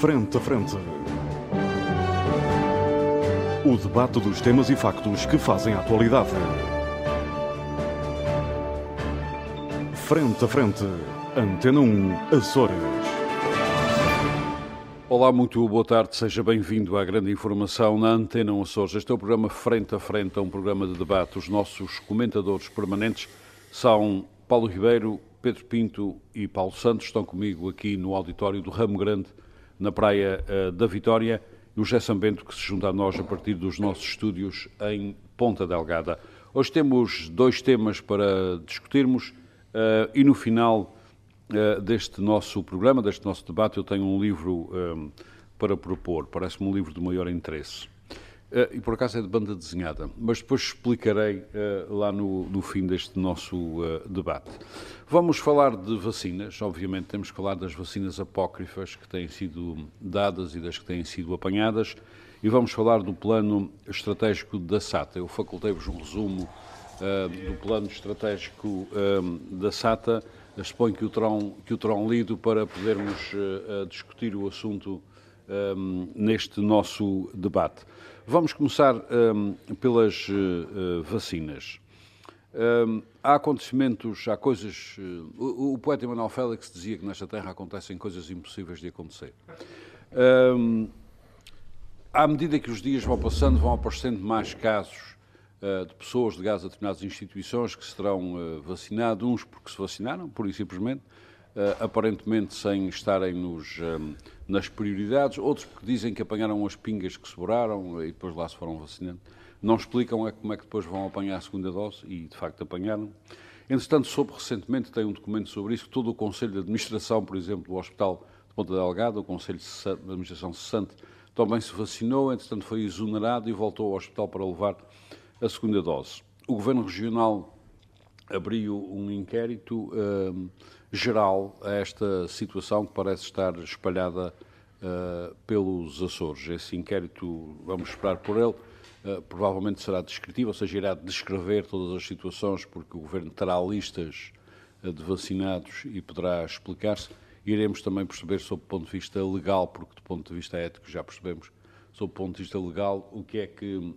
Frente a Frente. O debate dos temas e factos que fazem a atualidade. Frente a Frente. Antena 1, Açores. Olá, muito boa tarde, seja bem-vindo à grande informação na Antena 1 Açores. Este é o programa Frente a Frente, é um programa de debate. Os nossos comentadores permanentes são Paulo Ribeiro, Pedro Pinto e Paulo Santos, estão comigo aqui no auditório do Ramo Grande, na Praia uh, da Vitória, e o José Sambento, que se junta a nós a partir dos nossos estúdios em Ponta Delgada. Hoje temos dois temas para discutirmos uh, e no final uh, deste nosso programa, deste nosso debate, eu tenho um livro para propor. Parece-me um livro de maior interesse. Uh, e por acaso é de banda desenhada, mas depois explicarei uh, lá no, no, fim deste nosso uh, debate. Vamos falar de vacinas, obviamente temos que falar das vacinas apócrifas que têm sido dadas e das que têm sido apanhadas, e vamos falar do plano estratégico da SATA. Eu facultei-vos um resumo do plano estratégico da SATA, suponho que o que o terão lido para podermos discutir o assunto neste nosso debate. Vamos começar um, pelas uh, vacinas. Um, há acontecimentos, há coisas. Uh, o, o, poeta Emanuel Félix dizia que nesta Terra acontecem coisas impossíveis de acontecer. Um, à medida que os dias vão passando, vão aparecendo mais casos uh, de pessoas ligadas a determinadas instituições que serão vacinados, uns porque se vacinaram, pura e simplesmente, aparentemente sem estarem nos nas prioridades, outros porque dizem que apanharam as pingas que sobraram e depois lá se foram vacinando. Não explicam é como é que depois vão apanhar a segunda dose e, de facto, apanharam. Entretanto, soube recentemente, tem um documento sobre isso, que todo o Conselho de Administração, por exemplo, do Hospital de Ponta Delgada, o Conselho de Administração cessante, também se vacinou, entretanto foi exonerado e voltou ao hospital para levar a segunda dose. O Governo Regional abriu um inquérito uh, geral a esta situação que parece estar espalhada uh, pelos Açores. Esse inquérito, vamos esperar por ele, uh, provavelmente será descritivo, ou seja, irá descrever todas as situações, porque o Governo terá listas uh, de vacinados e poderá explicar-se. Iremos também perceber, sob o ponto de vista legal, porque do ponto de vista ético já percebemos, sob o ponto de vista legal, o que é que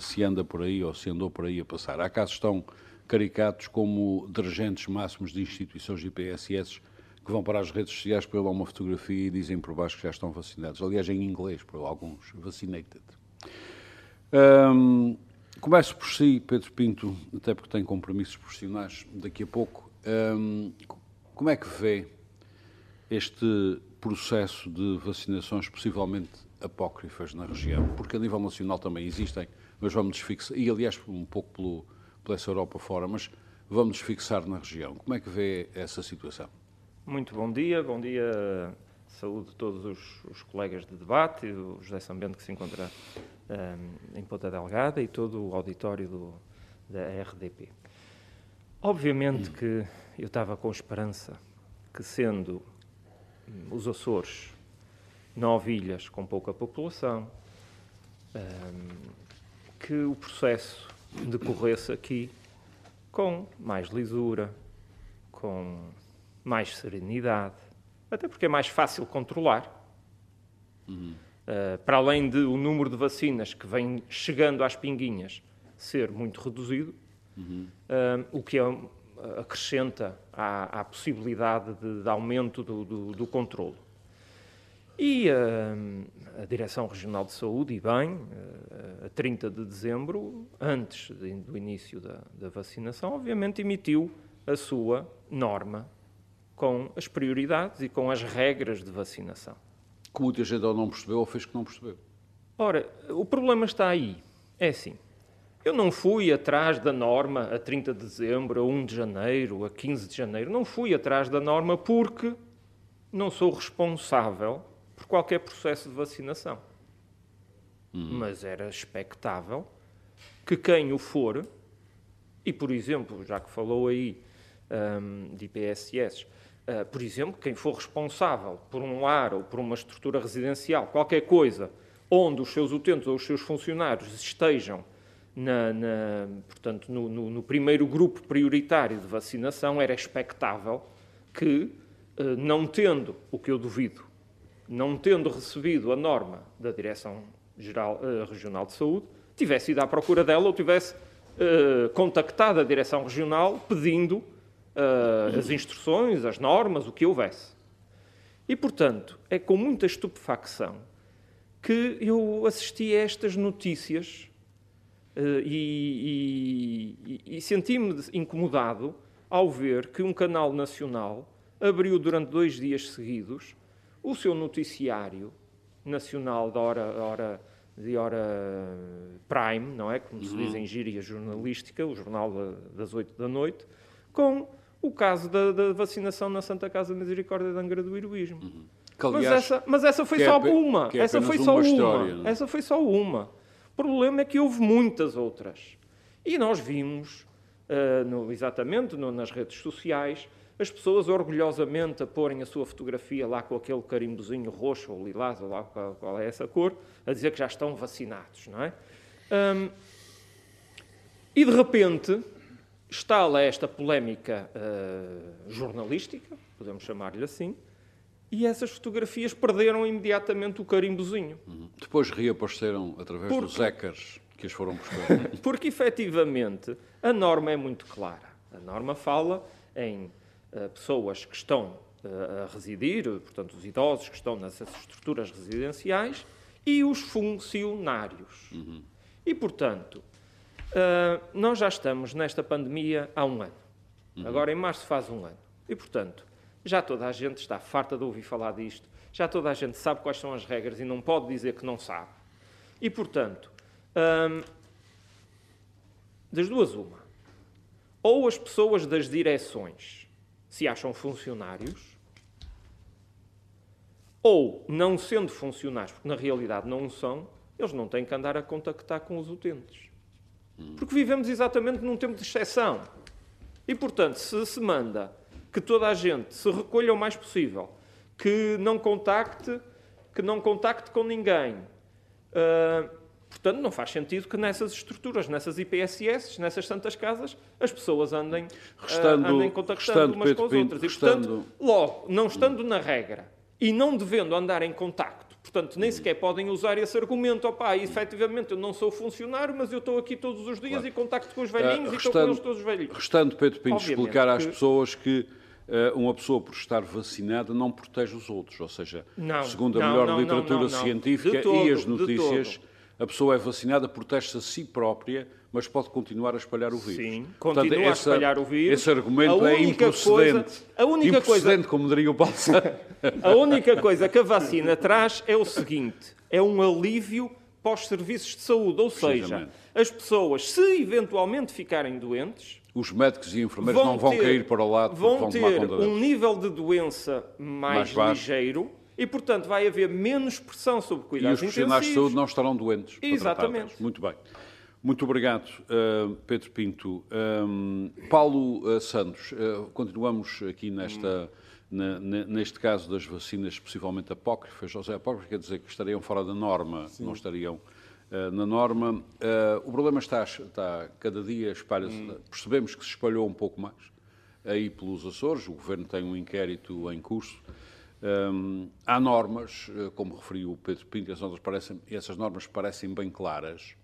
se anda por aí ou se andou por aí a passar. Há casos estão caricatos como dirigentes máximos de instituições e PSS que vão para as redes sociais para lá uma fotografia e dizem por baixo que já estão vacinados. Aliás, em inglês, para alguns, vaccinated. Um, começo por si, Pedro Pinto, até porque tem compromissos profissionais daqui a pouco. Um, como é que vê este processo de vacinações possivelmente apócrifas na região? Porque a nível nacional também existem, mas vamos fixar, e aliás um pouco pelo, pela essa Europa fora, mas vamos fixar na região. Como é que vê essa situação? Muito bom dia, bom dia, saúde a todos os, os colegas de debate, o José Sambento que se encontra um, em Ponta Delgada e todo o auditório do, da RDP. Obviamente que eu estava com esperança que, sendo os Açores nove ilhas com pouca população, um, que o processo decorresse aqui com mais lisura, com mais serenidade, até porque é mais fácil controlar. Uhum. Uh, para além de o número de vacinas que vem chegando às pinguinhas ser muito reduzido, uhum. uh, o que é, acrescenta à, à possibilidade de, de aumento do, do, do controle. E uh, a Direção Regional de Saúde, e bem, uh, a 30 de dezembro, antes do início da, da, vacinação, obviamente emitiu a sua norma com as prioridades e com as regras de vacinação. Que muita gente ou não percebeu ou fez que não percebeu. Ora, o problema está aí. É assim, eu não fui atrás da norma a 30 de dezembro, a 1 de janeiro, a 15 de janeiro. Não fui atrás da norma porque não sou responsável por qualquer processo de vacinação. Hum. Mas era expectável que quem o for, e por exemplo, já que falou aí um, de IPSS, uh, por exemplo, quem for responsável por um lar ou por uma estrutura residencial, qualquer coisa, onde os seus utentes ou os seus funcionários estejam na, na, portanto, no, no, no, primeiro grupo prioritário de vacinação, era expectável que, uh, não tendo, o que eu duvido, não tendo recebido a norma da Direção-Geral uh, Regional de Saúde, tivesse ido à procura dela ou tivesse uh, contactado a Direção Regional pedindo uh, as instruções, as normas, o que houvesse. E, portanto, é com muita estupefacção que eu assisti a estas notícias e, e, e senti-me incomodado ao ver que um canal nacional abriu durante dois dias seguidos o seu noticiário nacional da hora, hora, de hora prime, não é? Como se diz uhum. em gíria jornalística, o jornal das oito da noite, com o caso da, da, vacinação na Santa Casa de Misericórdia de Angra do Heroísmo. Uhum. Aliás, mas, essa, mas essa foi é só é, uma. É essa foi só uma. História, é? essa foi só uma. O problema é que houve muitas outras. E nós vimos, uh, no, exatamente no, nas redes sociais, as pessoas orgulhosamente a porem a sua fotografia lá com aquele carimbozinho roxo ou lilás, ou lá qual é essa cor, a dizer que já estão vacinados, não é? Um, e de repente está lá esta polémica uh, jornalística, podemos chamar-lhe assim, e essas fotografias perderam imediatamente o carimbozinho. Uhum. Depois reapareceram através Porque... dos hackers que as foram buscar. Porque efetivamente a norma é muito clara. A norma fala em pessoas que estão eh, a residir, portanto, os idosos que estão nessas estruturas residenciais e os funcionários. Uhum. E, portanto, uh, nós já estamos nesta pandemia há um ano. Uhum. Agora, em março, faz um ano. E, portanto, já toda a gente está farta de ouvir falar disto, já toda a gente sabe quais são as regras e não pode dizer que não sabe. E, portanto, das duas, uma. Ou as pessoas das direções se acham funcionários, ou não sendo funcionários, porque na realidade não são, eles não têm que andar a contactar com os utentes. Porque vivemos exatamente num tempo de exceção. E, portanto, se se manda que toda a gente se recolha o mais possível, que não contacte, que não contacte com ninguém, uh, Portanto, não faz sentido que nessas estruturas, nessas IPSS, nessas santas casas, as pessoas andem, restando, uh, andem contactando restando, umas Pedro com as outras. E, portanto, logo, não estando na regra e não devendo andar em contacto, portanto, nem sequer podem usar esse argumento, opá, efetivamente eu não sou funcionário, mas eu estou aqui todos os dias claro. e contacto com os velhinhos uh, restando, e estou com eles todos os velhinhos. Restando, Pedro Pinto, Obviamente explicar às pessoas que uh, uma pessoa por estar vacinada não protege os outros, ou seja, não, segundo a não, melhor não, literatura científica todo, e as notícias a pessoa é vacinada, protege-se a si própria, mas pode continuar a espalhar o vírus. Sim, Portanto, continua essa, a espalhar o vírus. Esse argumento é improcedente. Coisa, a única coisa, como diria o Paulo A única coisa que a vacina traz é o seguinte, é um alívio para os serviços de saúde, ou seja, as pessoas, se eventualmente ficarem doentes, os médicos e enfermeiros vão não vão ter, cair para o lado, vão, vão ter um nível de doença mais, mais ligeiro e, portanto, vai haver menos pressão sobre cuidados intensivos. E os profissionais de saúde não estarão doentes. Exatamente. Muito bem. Muito obrigado, uh, Pedro Pinto. Um, Paulo uh, Santos, uh, continuamos aqui nesta, na, neste caso das vacinas, possivelmente apócrifas. José apócrifas quer dizer que estariam fora da norma, Sim. não estariam na norma. o problema está, está cada dia espalha-se. Hum. Percebemos que se espalhou um pouco mais aí pelos Açores. O Governo tem um inquérito em curso há normas, eh, como referiu o Pedro Pinto, essas normas, parecem, essas normas parecem bem claras.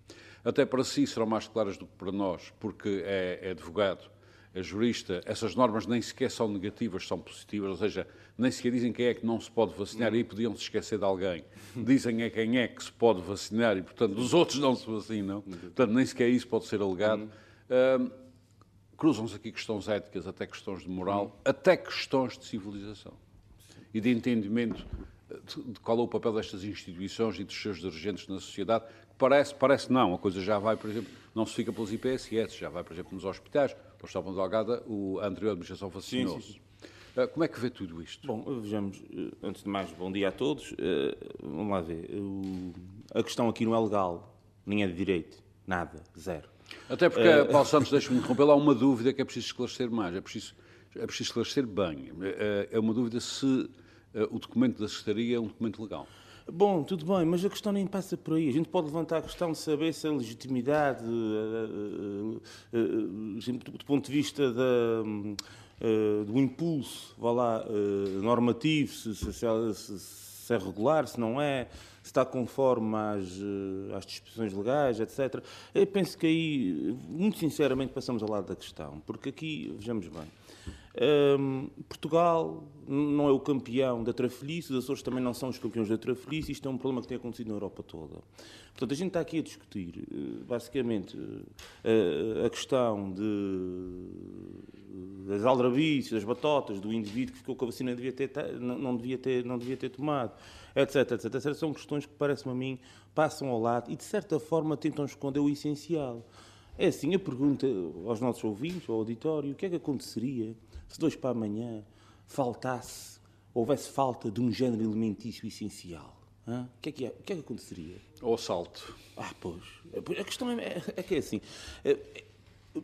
Até para si serão mais claras do que para nós, porque é, é advogado, é jurista. Essas normas nem sequer são negativas, são positivas, ou seja, nem sequer dizem quem é que não se pode vacinar, e aí podiam se esquecer de alguém. Dizem é quem é que se pode vacinar e, portanto, os outros não se vacinam. Portanto, nem sequer isso pode ser alegado. Um, Cruzam-se aqui questões éticas, até questões de moral, até questões de civilização e de entendimento de qual é o papel destas instituições e dos seus dirigentes na sociedade, parece, parece não, a coisa já vai, por exemplo, não se fica pelos IPSS, já vai, por exemplo, nos hospitais, pelo Estado Delgada, o, a anterior administração vacinou-se. Uh, como é que vê tudo isto? Bom, vejamos, eh, antes de mais, bom dia a todos. Uh, vamos lá ver. A questão aqui não é legal, nem é de direito, nada, zero. Até porque, uh, Paulo Santos, deixe-me interromper, há uma dúvida que é preciso esclarecer mais, é preciso, é preciso esclarecer bem. É uma dúvida se eh, o documento da Secretaria é um documento legal. Bom, tudo bem, mas a questão nem passa por aí. A gente pode levantar a questão de saber se a legitimidade, uh, uh, do ponto de vista da, do impulso, vá lá, normativo, se, se, se, se é regular, se não é, se está conforme às, eh, às disposições legais, etc. Eu penso que aí, muito sinceramente, passamos ao lado da questão, porque aqui, vejamos bem, um, Portugal não é o campeão da trafolhice, os Açores também não são os campeões da trafolhice, isto é um problema que tem acontecido na Europa toda. Portanto, a gente está aqui a discutir, eh, basicamente, a, a questão de, das aldrabices, das batotas, do indivíduo que ficou com a vacina devia ter, não, não, devia ter, não devia ter tomado, etc, etc, etc. São questões que, parece-me a mim, passam ao lado e, de certa forma, tentam esconder o essencial. É assim, a pergunta aos nossos ouvintes, ao auditório, o que é que aconteceria se dois para amanhã faltasse, houvesse falta de um género alimentício essencial, o que, é que, é? o que é que aconteceria? O assalto. Ah, pois. A questão é, é que é assim. É, é,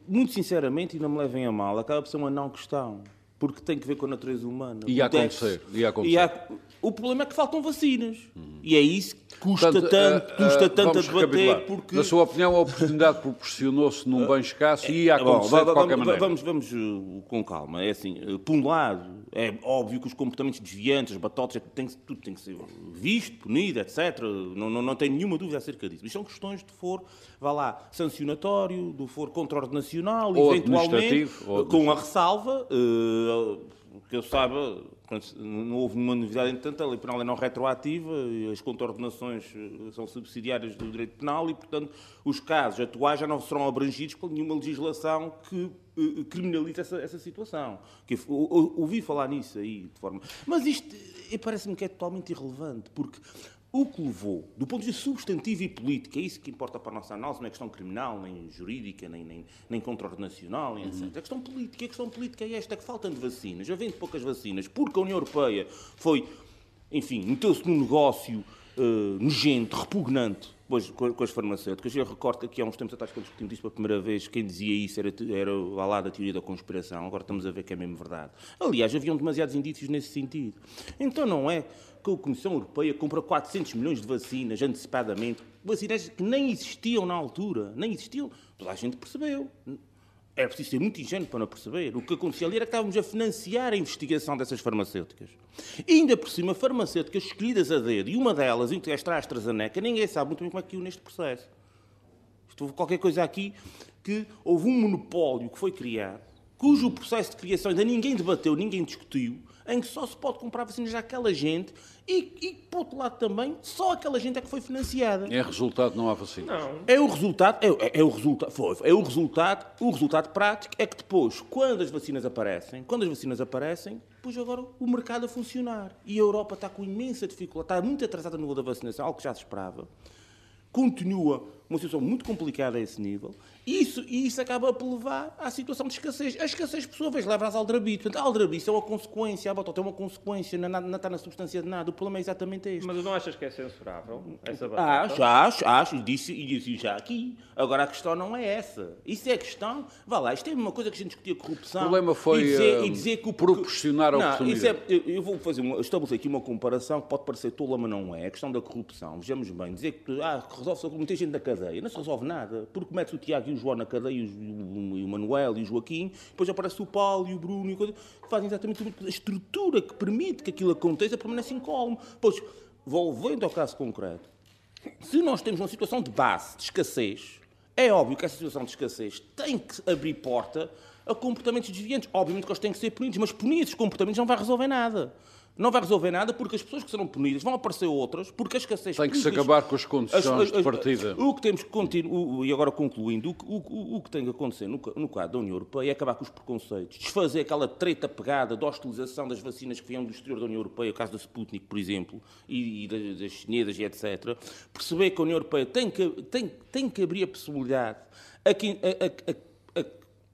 muito sinceramente, e não me levem a mal, acaba por ser uma não questão. Porque tem que ver com a natureza humana. Ia acontecer. Ia acontecer. E há, o problema é que faltam vacinas. Hum. E é isso que custa Portanto, tanto, uh, custa uh, tanto a debater. Porque... Na sua opinião, a oportunidade proporcionou-se num bem escasso e ia acontecer Bom, de qualquer vamos, maneira. Vamos, vamos uh, com calma. É assim, uh, por um lado, é óbvio que os comportamentos desviantes, as batotas, tem, tudo tem que ser visto, punido, etc. Não, não, não tenho nenhuma dúvida acerca disso. Isto são questões de for, vá lá, sancionatório, do for contra-ordenacional, eventualmente, ou com a ressalva, uh, que eu saiba, não houve nenhuma novidade, entretanto, a lei penal é não retroativa, as contraordenações eh, são subsidiárias do direito penal e, portanto, os casos atuais já não serão abrangidos por nenhuma legislação que eh, criminalize essa, essa situação. Que, ouvi falar nisso aí de forma. Mas isto eh, parece-me que é totalmente irrelevante, porque o que levou, do ponto de vista substantivo e político, é isso que importa para a nossa análise, não é questão criminal, nem jurídica, nem, nem, nem contraordenacional, nem etc. É questão política. A questão política é esta, é que faltam de vacinas, havendo poucas vacinas, porque a União Europeia foi, enfim, meteu-se num negócio uh, nojento, repugnante, Pois, com, as farmacêuticas. Eu recordo que aqui há uns tempos atrás, quando discutimos isto pela primeira vez, quem dizia isso era, era lá, lá da teoria da conspiração. Agora estamos a ver que é mesmo verdade. Aliás, haviam demasiados indícios nesse sentido. Então não é que a Comissão Europeia compra 400 milhões de vacinas antecipadamente, vacinas que nem existiam na altura, nem existiam. Toda a gente percebeu. É preciso ser muito ingênuo para não perceber. O que acontecia ali era que estávamos a financiar a investigação dessas farmacêuticas. E ainda por cima, farmacêuticas escolhidas a dedo, e uma delas, que esta AstraZeneca, ninguém sabe muito bem como é que caiu neste processo. Isto houve qualquer coisa aqui que houve um monopólio que foi criado, cujo processo de criação ainda ninguém debateu, ninguém discutiu, em que só se pode comprar vacinas àquela gente e, e, por outro lado também, só aquela gente é que foi financiada. É resultado, não há vacina. Não. É o resultado, é, é, é o resultado, foi, é o resultado, o resultado prático é que depois, quando as vacinas aparecem, quando as vacinas aparecem, depois agora o mercado a funcionar. E a Europa está com imensa dificuldade, está muito atrasada no nível da vacinação, algo que já se esperava. Continua uma situação muito complicada a esse nível, e isso, e isso acaba por levar à situação de escassez. A escassez, por sua vez, leva às aldrabices. Portanto, a aldrabice é uma consequência, a batata é uma consequência, não, não, está na substância de nada. O problema é exatamente este. Mas não achas que é censurável essa batata? Acho, acho, acho, e disse, e disse já aqui. Agora, a questão não é essa. Isso é a questão, vá lá, isto é uma coisa que a gente discutia corrupção. O problema foi e dizer, uh, e dizer que o, proporcionar a não, oportunidade. É, eu, eu, vou fazer uma, estabelecer aqui uma comparação que pode parecer tola, mas não é. A questão da corrupção, vejamos bem, dizer que ah, resolve-se muita gente da cadeia. Não se resolve nada, porque mete o Tiago e o João na cadeia e o Manuel e o Joaquim, depois aparece o Paulo e o Bruno e coisa, fazem exatamente a estrutura que permite que aquilo aconteça permanece incólume. Pois, volvendo ao caso concreto, se nós temos uma situação de base, de escassez, é óbvio que essa situação de escassez tem que abrir porta a comportamentos desviantes. Obviamente que eles têm que ser punidos, mas punir esses comportamentos não vai resolver nada não vai resolver nada porque as pessoas que serão punidas vão aparecer outras, porque a escassez... Tem que se acabar com as condições as, as, de partida. O que temos que continuar, e agora concluindo, o, o, o que tem que acontecer no, no quadro da União Europeia é acabar com os preconceitos, desfazer aquela treta pegada de hostilização das vacinas que vêm do exterior da União Europeia, o caso da Sputnik, por exemplo, e, e das, das chinesas e etc. Perceber que a União Europeia tem que, tem, tem que abrir a possibilidade a, a, a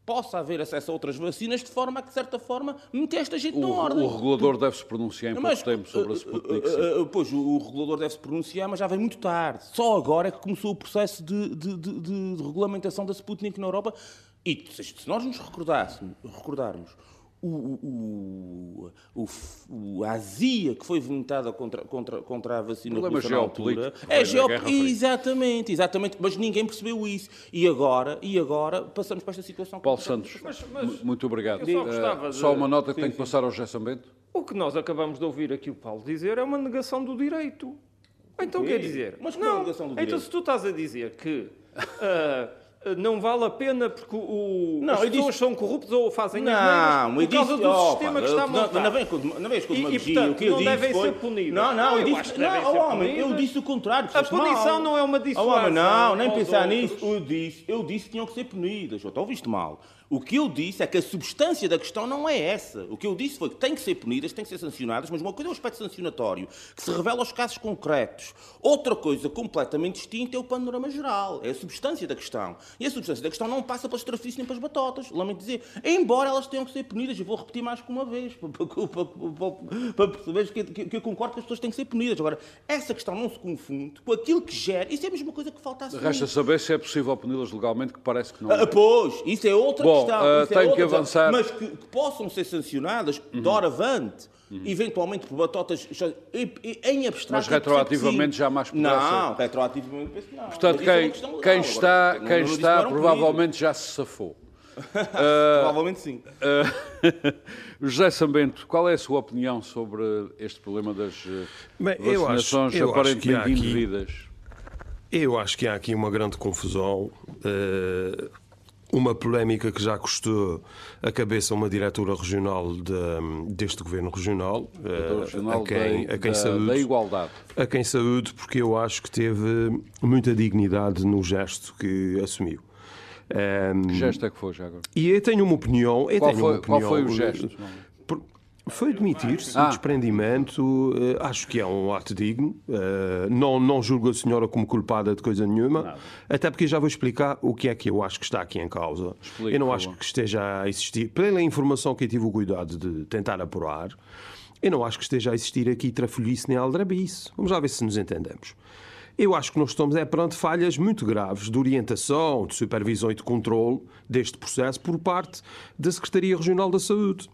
possa haver acesso a outras vacinas, de forma a que, de certa forma, meter esta gente o, na ordem. O regulador deve-se pronunciar em pouco tempo sobre a Sputnik. Uh, uh, pois, o, regulador deve-se pronunciar, mas já vem muito tarde. Só agora é que começou o processo de, de, de, de regulamentação da Sputnik na Europa. E se nós nos recordarmos o, o, o, a azia que foi vomitada contra, contra, contra a vacina russa na altura é geopolítico. Exatamente, exatamente. Mas ninguém percebeu isso. E agora, e agora passamos para esta situação. Paulo Santos, muito obrigado. Só, uh, só, uma nota que tenho que passar ao Gerson Bento. O que nós acabamos de ouvir aqui o Paulo dizer é uma negação do direito. Então quer dizer. Mas qual é não, negação do então direito? se tu estás a dizer que. não vale a pena porque o, Não, as pessoas disse- são corruptas ou fazem Não, as por causa disse, do opa, sistema que está não- montado. Não, vem com, não vens com E- e, demagogia. portanto, não devem foi... ser punidas. Não, não, Não, eu eu disse... não, oh, ser homem, eu disse o contrário. A punição mal. não é uma Oh, homem, dissuasão não, nem pensar nisso. Eu disse, eu disse que tinham que ser punidas. Então ouviste mal. O que eu disse é que a substância da questão não é essa. O que eu disse foi que têm que ser punidas, têm que ser sancionadas, mas uma coisa é o aspecto sancionatório, que se revela aos casos concretos. Outra coisa completamente distinta é o panorama geral, é a substância da questão. E a substância da questão não passa pelas trafices nem pelas batotas, lamento dizer. Embora elas tenham que ser punidas, eu vou repetir mais que uma vez, para, para, para, para- perceberes que, que- que eu concordo que as pessoas têm que ser punidas. Agora, essa questão não se confunde com aquilo que gera. Isso é a mesma coisa que falta assumir. Resta saber se é possível puni-las legalmente, que parece que não Ah, é. pois, isso é outra Bom, questão. ah, isso é tenho outra que questão. avançar. Mas que, que possam ser sancionadas doravante, eventualmente por batotas e- e- em abstrato. Mas eu retroativamente jamais poderá Não, retroativamente penso que não. Portanto, Mas isso é quem, legal. quem Agora, está, não- quem não que está provavelmente já se safou. punidos. Provavelmente sim. Uh, José Sambento, qual é a sua opinião sobre este problema das eh, Bem, eu acho- vacinações eu acho que aparentemente há aqui- indevidas? Eu acho que há aqui uma grande confusão, eh, uma polémica que já custou a cabeça a uma diretora regional de- deste governo regional, eh, Regional a quem, da, a quem da- saúde, da Igualdade. a quem saúde, porque eu acho que teve muita dignidade no gesto que assumiu. Eh, Que gesto é que foi já agora? e eu tenho uma opinião. Eu Qual tenho foi, uma qual opinião, foi o gesto? Foi admitir-se Ah. o desprendimento. eh, acho que é um ato digno. eh, não, não julgo a senhora como culpada de coisa nenhuma. Até porque já vou explicar o que é que eu acho que está aqui em causa. Explique, eu não acho que esteja a existir, pela informação que eu tive o cuidado de tentar apurar, eu não acho que esteja a existir aqui trafolhice nem aldrabice. Vamos lá ver se nos entendemos. Eu acho que nós estamos é perante falhas muito graves de orientação, de supervisão e de controle deste processo por parte da Secretaria Regional da Saúde.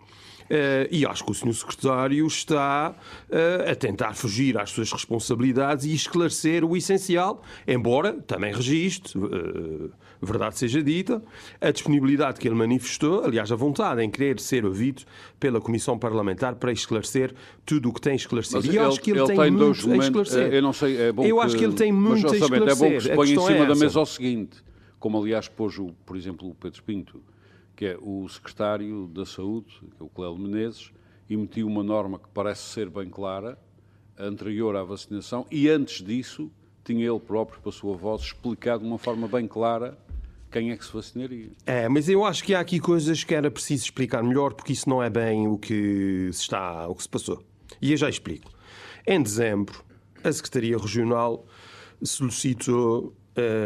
Eh, e acho que o Sr. Secretário está eh, a tentar fugir às suas responsabilidades e esclarecer o essencial, embora também registre, eh, verdade seja dita, a disponibilidade que ele manifestou, aliás, a vontade em querer ser ouvido pela Comissão Parlamentar para esclarecer tudo o que tem esclarecido. Mas e eu acho que ele, tem, dois muito a esclarecer. Eu não sei, é bom Eu acho que ele tem muito a orçamento, É bom que esclarecer. se ponha em questão cima é da mesa o seguinte, como aliás pôs, o, por exemplo, o Pedro Pinto, que é o secretário da Saúde, que é o Clélio Menezes, emitiu uma norma que parece ser bem clara, anterior à vacinação, e antes disso tinha ele próprio, para a sua voz, explicado de uma forma bem clara quem é que se vacinaria. É, mas eu acho que há aqui coisas que era preciso explicar melhor, porque isso não é bem o que se está, o que se passou. E eu já explico. Em dezembro, a Secretaria Regional solicitou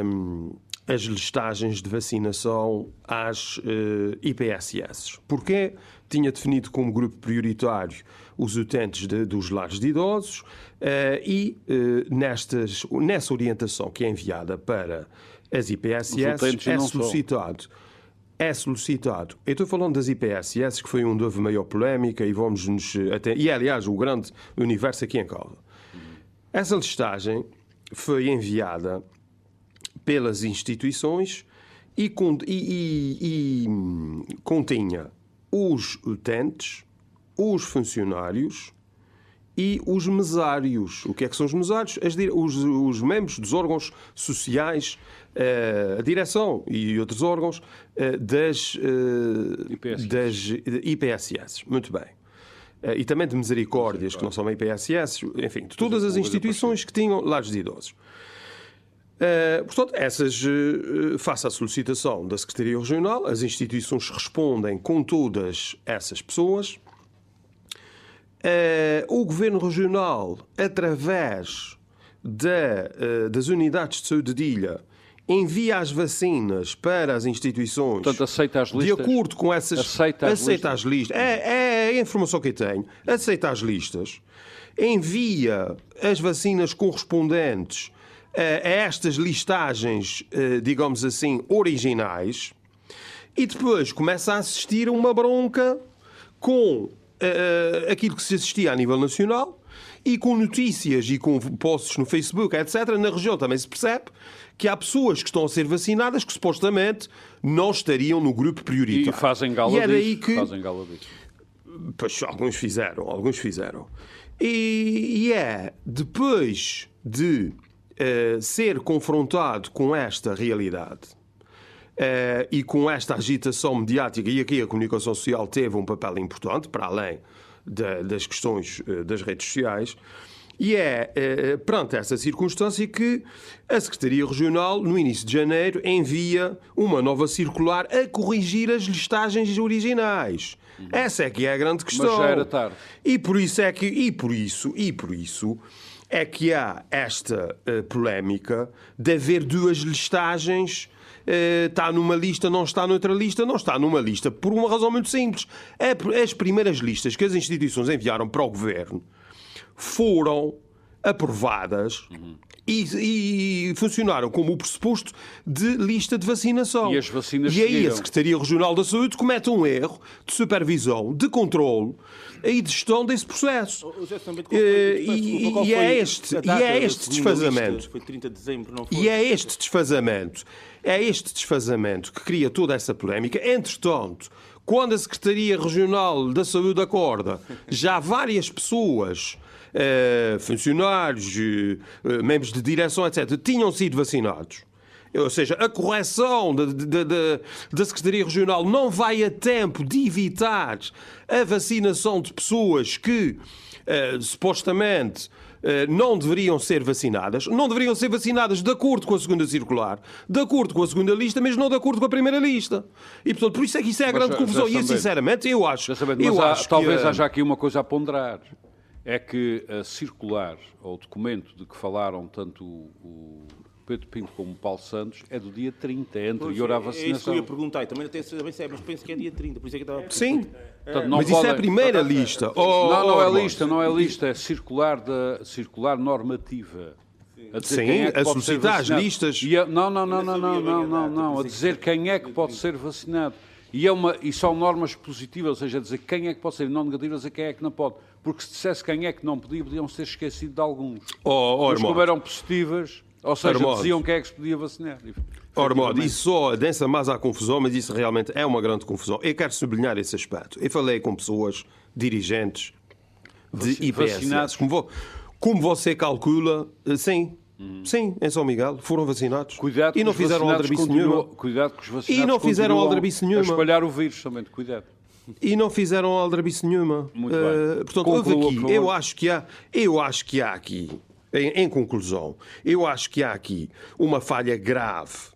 hum, as listagens de vacinação às eh, IPSS. Porquê? Tinha definido como grupo prioritário os utentes de- dos lares de idosos eh, e eh, nestas, nessa orientação que é enviada para as IPSS é solicitado é solicitado. Eu estou falando das IPSS, que foi onde houve maior polémica e vamos nos até e é, aliás o grande universo aqui em causa. Essa listagem foi enviada pelas instituições e, e- e- continha os utentes, os funcionários e os mesários. O que é que são os mesários? As os, os membros dos órgãos sociais, eh, a direção e outros órgãos eh, das, eh, IPSS. das IPSS. Muito bem. E também de misericórdias, que não são IPSS, enfim, de todas as instituições que tinham lares de idosos. Uh, portanto, essas, uh, faça a solicitação da Secretaria Regional, as instituições respondem com todas essas pessoas. Uh, o Governo Regional, através uh, das unidades de saúde de ilha, envia as vacinas para as instituições. Portanto, aceita as De listas? acordo com essas. Aceita as listas? as listas. É, é a informação que eu tenho. Aceita as listas. Envia as vacinas correspondentes eh, a estas listagens, eh, digamos assim, originais. E depois começa a assistir a uma bronca com eh, aquilo que se assistia a nível nacional e com notícias e com posts no Facebook, etc. Na região também se percebe que há pessoas que estão a ser vacinadas que supostamente não estariam no grupo E prioritário. fazem gala E daí disso. que Fazem gala disso. Pois alguns fizeram, alguns fizeram. E, e é depois de uh, ser confrontado com esta realidade uh, e com esta agitação mediática, e aqui a comunicação social teve um papel importante, para além das questões uh, das redes sociais, e é eh, perante essa circunstância que a Secretaria Regional, no início de janeiro, envia uma nova circular a corrigir as listagens originais. Essa é que é a grande questão. Mas já era tarde. E por isso é que e por isso e por isso é que há esta uh, polémica de haver duas listagens. Uh, está numa lista, não está noutra lista, não está numa lista, por uma razão muito simples. As primeiras listas que as instituições enviaram para o governo foram aprovadas uhum. e, e, funcionaram como o pressuposto de lista de vacinação. E as vacinas E aí seguiram. a Secretaria Regional da Saúde comete um erro de supervisão, de controle e de gestão desse processo. Eh, e, é este, e é este desfazamento. Foi 30 de dezembro, não foi? E é este desfazamento, é este desfazamento que cria toda essa polémica. Entretanto, quando a Secretaria Regional da Saúde acorda, já várias pessoas Uh, funcionários, uh, membros de direção, etc., tinham sido vacinados. Ou seja, a correção da, Secretaria Regional não vai a tempo de evitar a vacinação de pessoas que uh, supostamente não deveriam ser vacinadas, não deveriam ser vacinadas de acordo com a segunda circular, de acordo com a segunda lista, mas não de acordo com a primeira lista. E, portanto, por isso é que isso é a grande confusão. E, sinceramente, eu acho... Eu há, acho talvez que, haja aqui uma coisa a ponderar é que a circular, ou o documento de que falaram tanto o Pedro Pinto como Paulo Santos, é do dia 30, é anterior à vacinação. É isso que eu ia perguntar, e também, até, também sei, mas penso que é dia 30, por isso é que estava a Sim, Portanto, mas isso é a primeira lista. Oh, não, não é lista, não é lista, é circular, da, circular normativa. A dizer Sim, quem é que a solicitar as listas. A, não, não, não, não, não, não, não, não, a dizer quem é que pode ser vacinado. E, é uma, e são normas positivas, ou seja, dizer quem é que pode ser, não negativas, dizer quem é que não pode. Porque se dissesse quem é que não podia, podiam ser esquecidos de alguns. Oh, oh, Mas como eram positivas, ou seja, diziam quem é que se podia vacinar. Ormod, isso só densa mais à confusão, mas isso realmente é uma grande confusão. Eu quero sublinhar esse aspecto. Eu falei com pessoas, dirigentes de IPS. Como, como você calcula, eh, sim, Uhum. Sim, em São Miguel, foram vacinados. Cuidado e não fizeram aldrabice nenhuma. Cuidado com os vacinados. E não fizeram aldrabice nenhuma. A espalhar o vírus também, cuidado. E não fizeram aldrabice nenhuma. Muito bem. Uh, portanto, Conclua, houve aqui, eu acho que há, eu acho que há aqui, em, em conclusão, eu acho que há aqui uma falha grave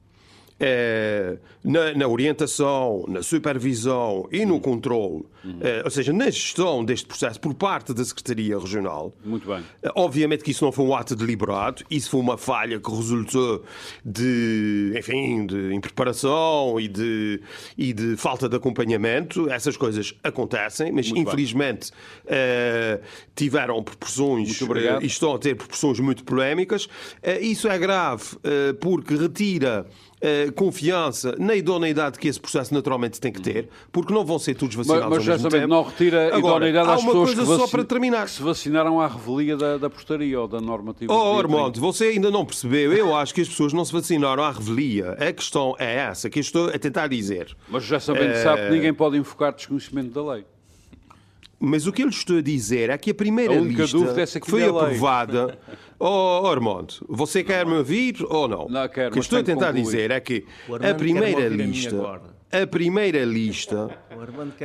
é, na, na, orientação, na supervisão e no controle, uhum. ou seja, na gestão deste processo por parte da Secretaria Regional. Muito bem. É, obviamente que isso não foi um ato deliberado, isso foi uma falha que resultou de, enfim, de impreparação e de, e de falta de acompanhamento. Essas coisas acontecem, mas muito infelizmente tiveram proporções e estão a ter proporções muito polémicas. isso é grave porque retira uh, confiança na idoneidade que esse processo naturalmente tem que ter, porque não vão ser todos vacinados mas, mas, ao mesmo tempo. não retira Agora, idoneidade às pessoas que, terminar. que se vacinaram à revelia da, da postaria ou da normativa. Oh, Armando, você ainda não percebeu. Eu acho que as pessoas não se vacinaram à revelia. A questão é essa que eu estou a tentar dizer. Mas já sabendo, é... sabe que ninguém pode enfocar desconhecimento da lei. Mas o que eu lhe estou a dizer é que a primeira a lista é que foi aprovada. oh, Armando, você quer me ouvir ou não? Não quero. O que eu estou a tentar dizer é que a primeira lista, a, a, primeira lista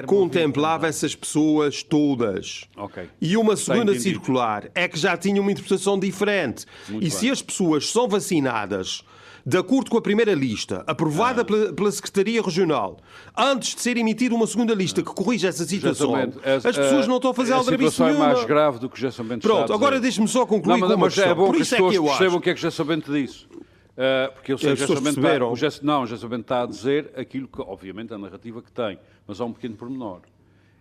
contemplava essas pessoas todas. Okay. E uma segunda circular é que já tinha uma interpretação diferente. Muito e bem. se as pessoas são vacinadas de acordo com a primeira lista, aprovada ah. pela, pela, Secretaria Regional, antes de ser emitida uma segunda lista que corrija essa situação, as, as pessoas não estão a fazer aldrabice nenhuma. A situação é mais grave do que já Bento Pronto, agora deixe-me só concluir não, mas, com uma mas é bom Por que as pessoas é que eu percebam o que é que Gerson Bento disse. Uh, porque eu sei que o Gerson o não, o Gerson Bento está a dizer aquilo que, obviamente, a narrativa que tem, mas há um pequeno pormenor.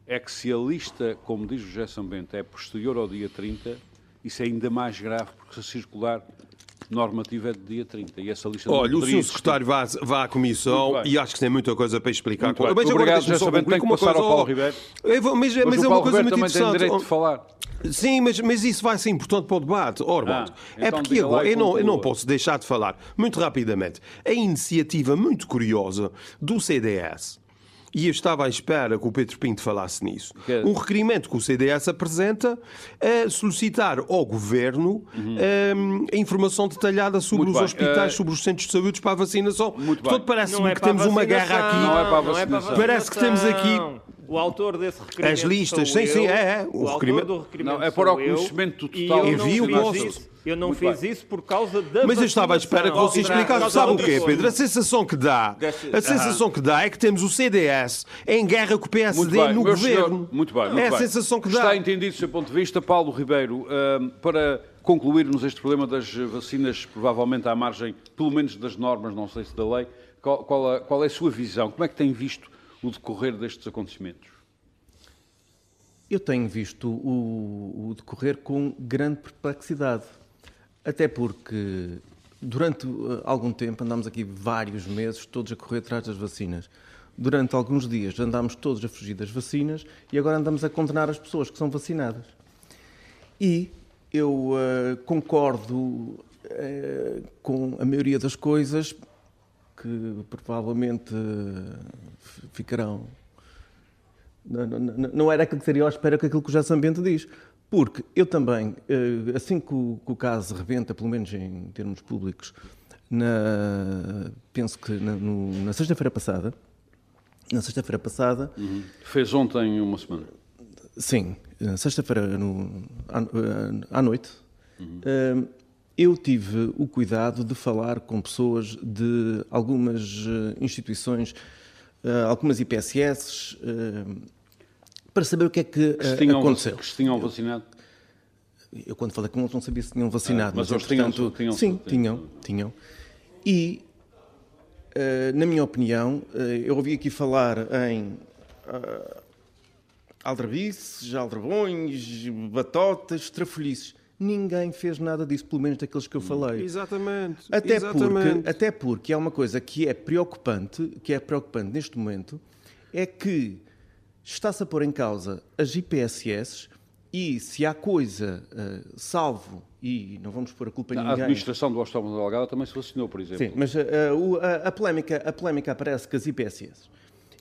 É que se a lista, como diz o Gerson Bento, é posterior ao dia 30, isso é ainda mais grave, porque se circular normativa é de dia 30 e essa lista Olha, o Sr. Secretário vai, vai à Comissão e acho que tem muita coisa para explicar. Muito mas Obrigado, agora só concluir com uma coisa. Ao Paulo Ribeiro. Vou, mas, mas, mas é uma coisa muito interessante. Tem direito de falar. Sim, mas, mas isso vai ser importante para o debate, Ormond. Ah, é então é porque agora eu não, eu não posso deixar de falar, muito rapidamente, a iniciativa muito curiosa do CDS e eu estava à espera que o Pedro Pinto falasse nisso. É- Um requerimento que o CDS apresenta é solicitar ao Governo eh, a informação detalhada sobre Uhum. Muito os bem. hospitais, Eh, sobre os centros de saúde para a vacinação. Muito Portanto, parece-me é que temos uma guerra vacinação, aqui. Não é para a vacinação. Parece que temos aqui-. O autor desse requerimento. As listas, sou sim, sim, eu. é, é. O O, autor requerimento- do requerimento. Não, é para o eu, conhecimento total eu Envio fiz posto. isso- Eu não Muito fiz bem. isso por causa da Mas eu estava à espera que você explicasse. Sabe o quê, Pedro? A sensação que dá, a sensação que dá é que temos o CDS em guerra com o Muito PSD bem, no meu governo. senhor, muito bem, muito é a bem. sensação que dá. Está entendido do seu ponto de vista, Paulo Ribeiro, para concluirmos este problema das vacinas, provavelmente à margem, pelo menos das normas, não sei se da lei, qual, qual a- qual é a sua visão? Como é que tem visto o decorrer destes acontecimentos? Eu tenho visto o, o decorrer com grande perplexidade. Até porque durante uh, algum tempo andámos aqui vários meses todos a correr atrás das vacinas. Durante alguns dias andámos todos a fugir das vacinas e agora andamos a condenar as pessoas que são vacinadas. E eu uh, concordo uh, com a maioria das coisas que provavelmente uh, f- ficarão não, não- não- era aquilo que seria à espera que aquilo que o José Sambento diz. Porque eu também, eh, assim que o, que o caso rebenta, pelo menos em termos públicos, na- penso que na, na sexta-feira passada, na sexta-feira passada, Fez ontem uma semana. Sim, sexta-feira à, à noite, eh, eu tive o cuidado de falar com pessoas de algumas eh, instituições, eh, algumas IPSS, eh, para saber o que é que, Que tinham, aconteceu. que se tinham vacinado. Eu quando falei com eles não sabia se tinham vacinado. Ah, mas eles entretanto, tinham- tinham- Sim, tinham. tinham. E, na minha opinião, eu ouvi aqui falar em uh, aldrabices, aldrabões, batotas, trafolhices. Ninguém fez nada disso, pelo menos daqueles que eu falei. Exatamente. Até exatamente. porque, até porque há uma coisa que é preocupante, que é preocupante neste momento, é que está-se a pôr em causa as IPSS e se há coisa, eh, salvo, e não vamos pôr a culpa em A ninguém... administração do Hospital da Delgada também se vacinou, por exemplo. Sim, mas o- a, a polémica, a polémica aparece com as IPSS.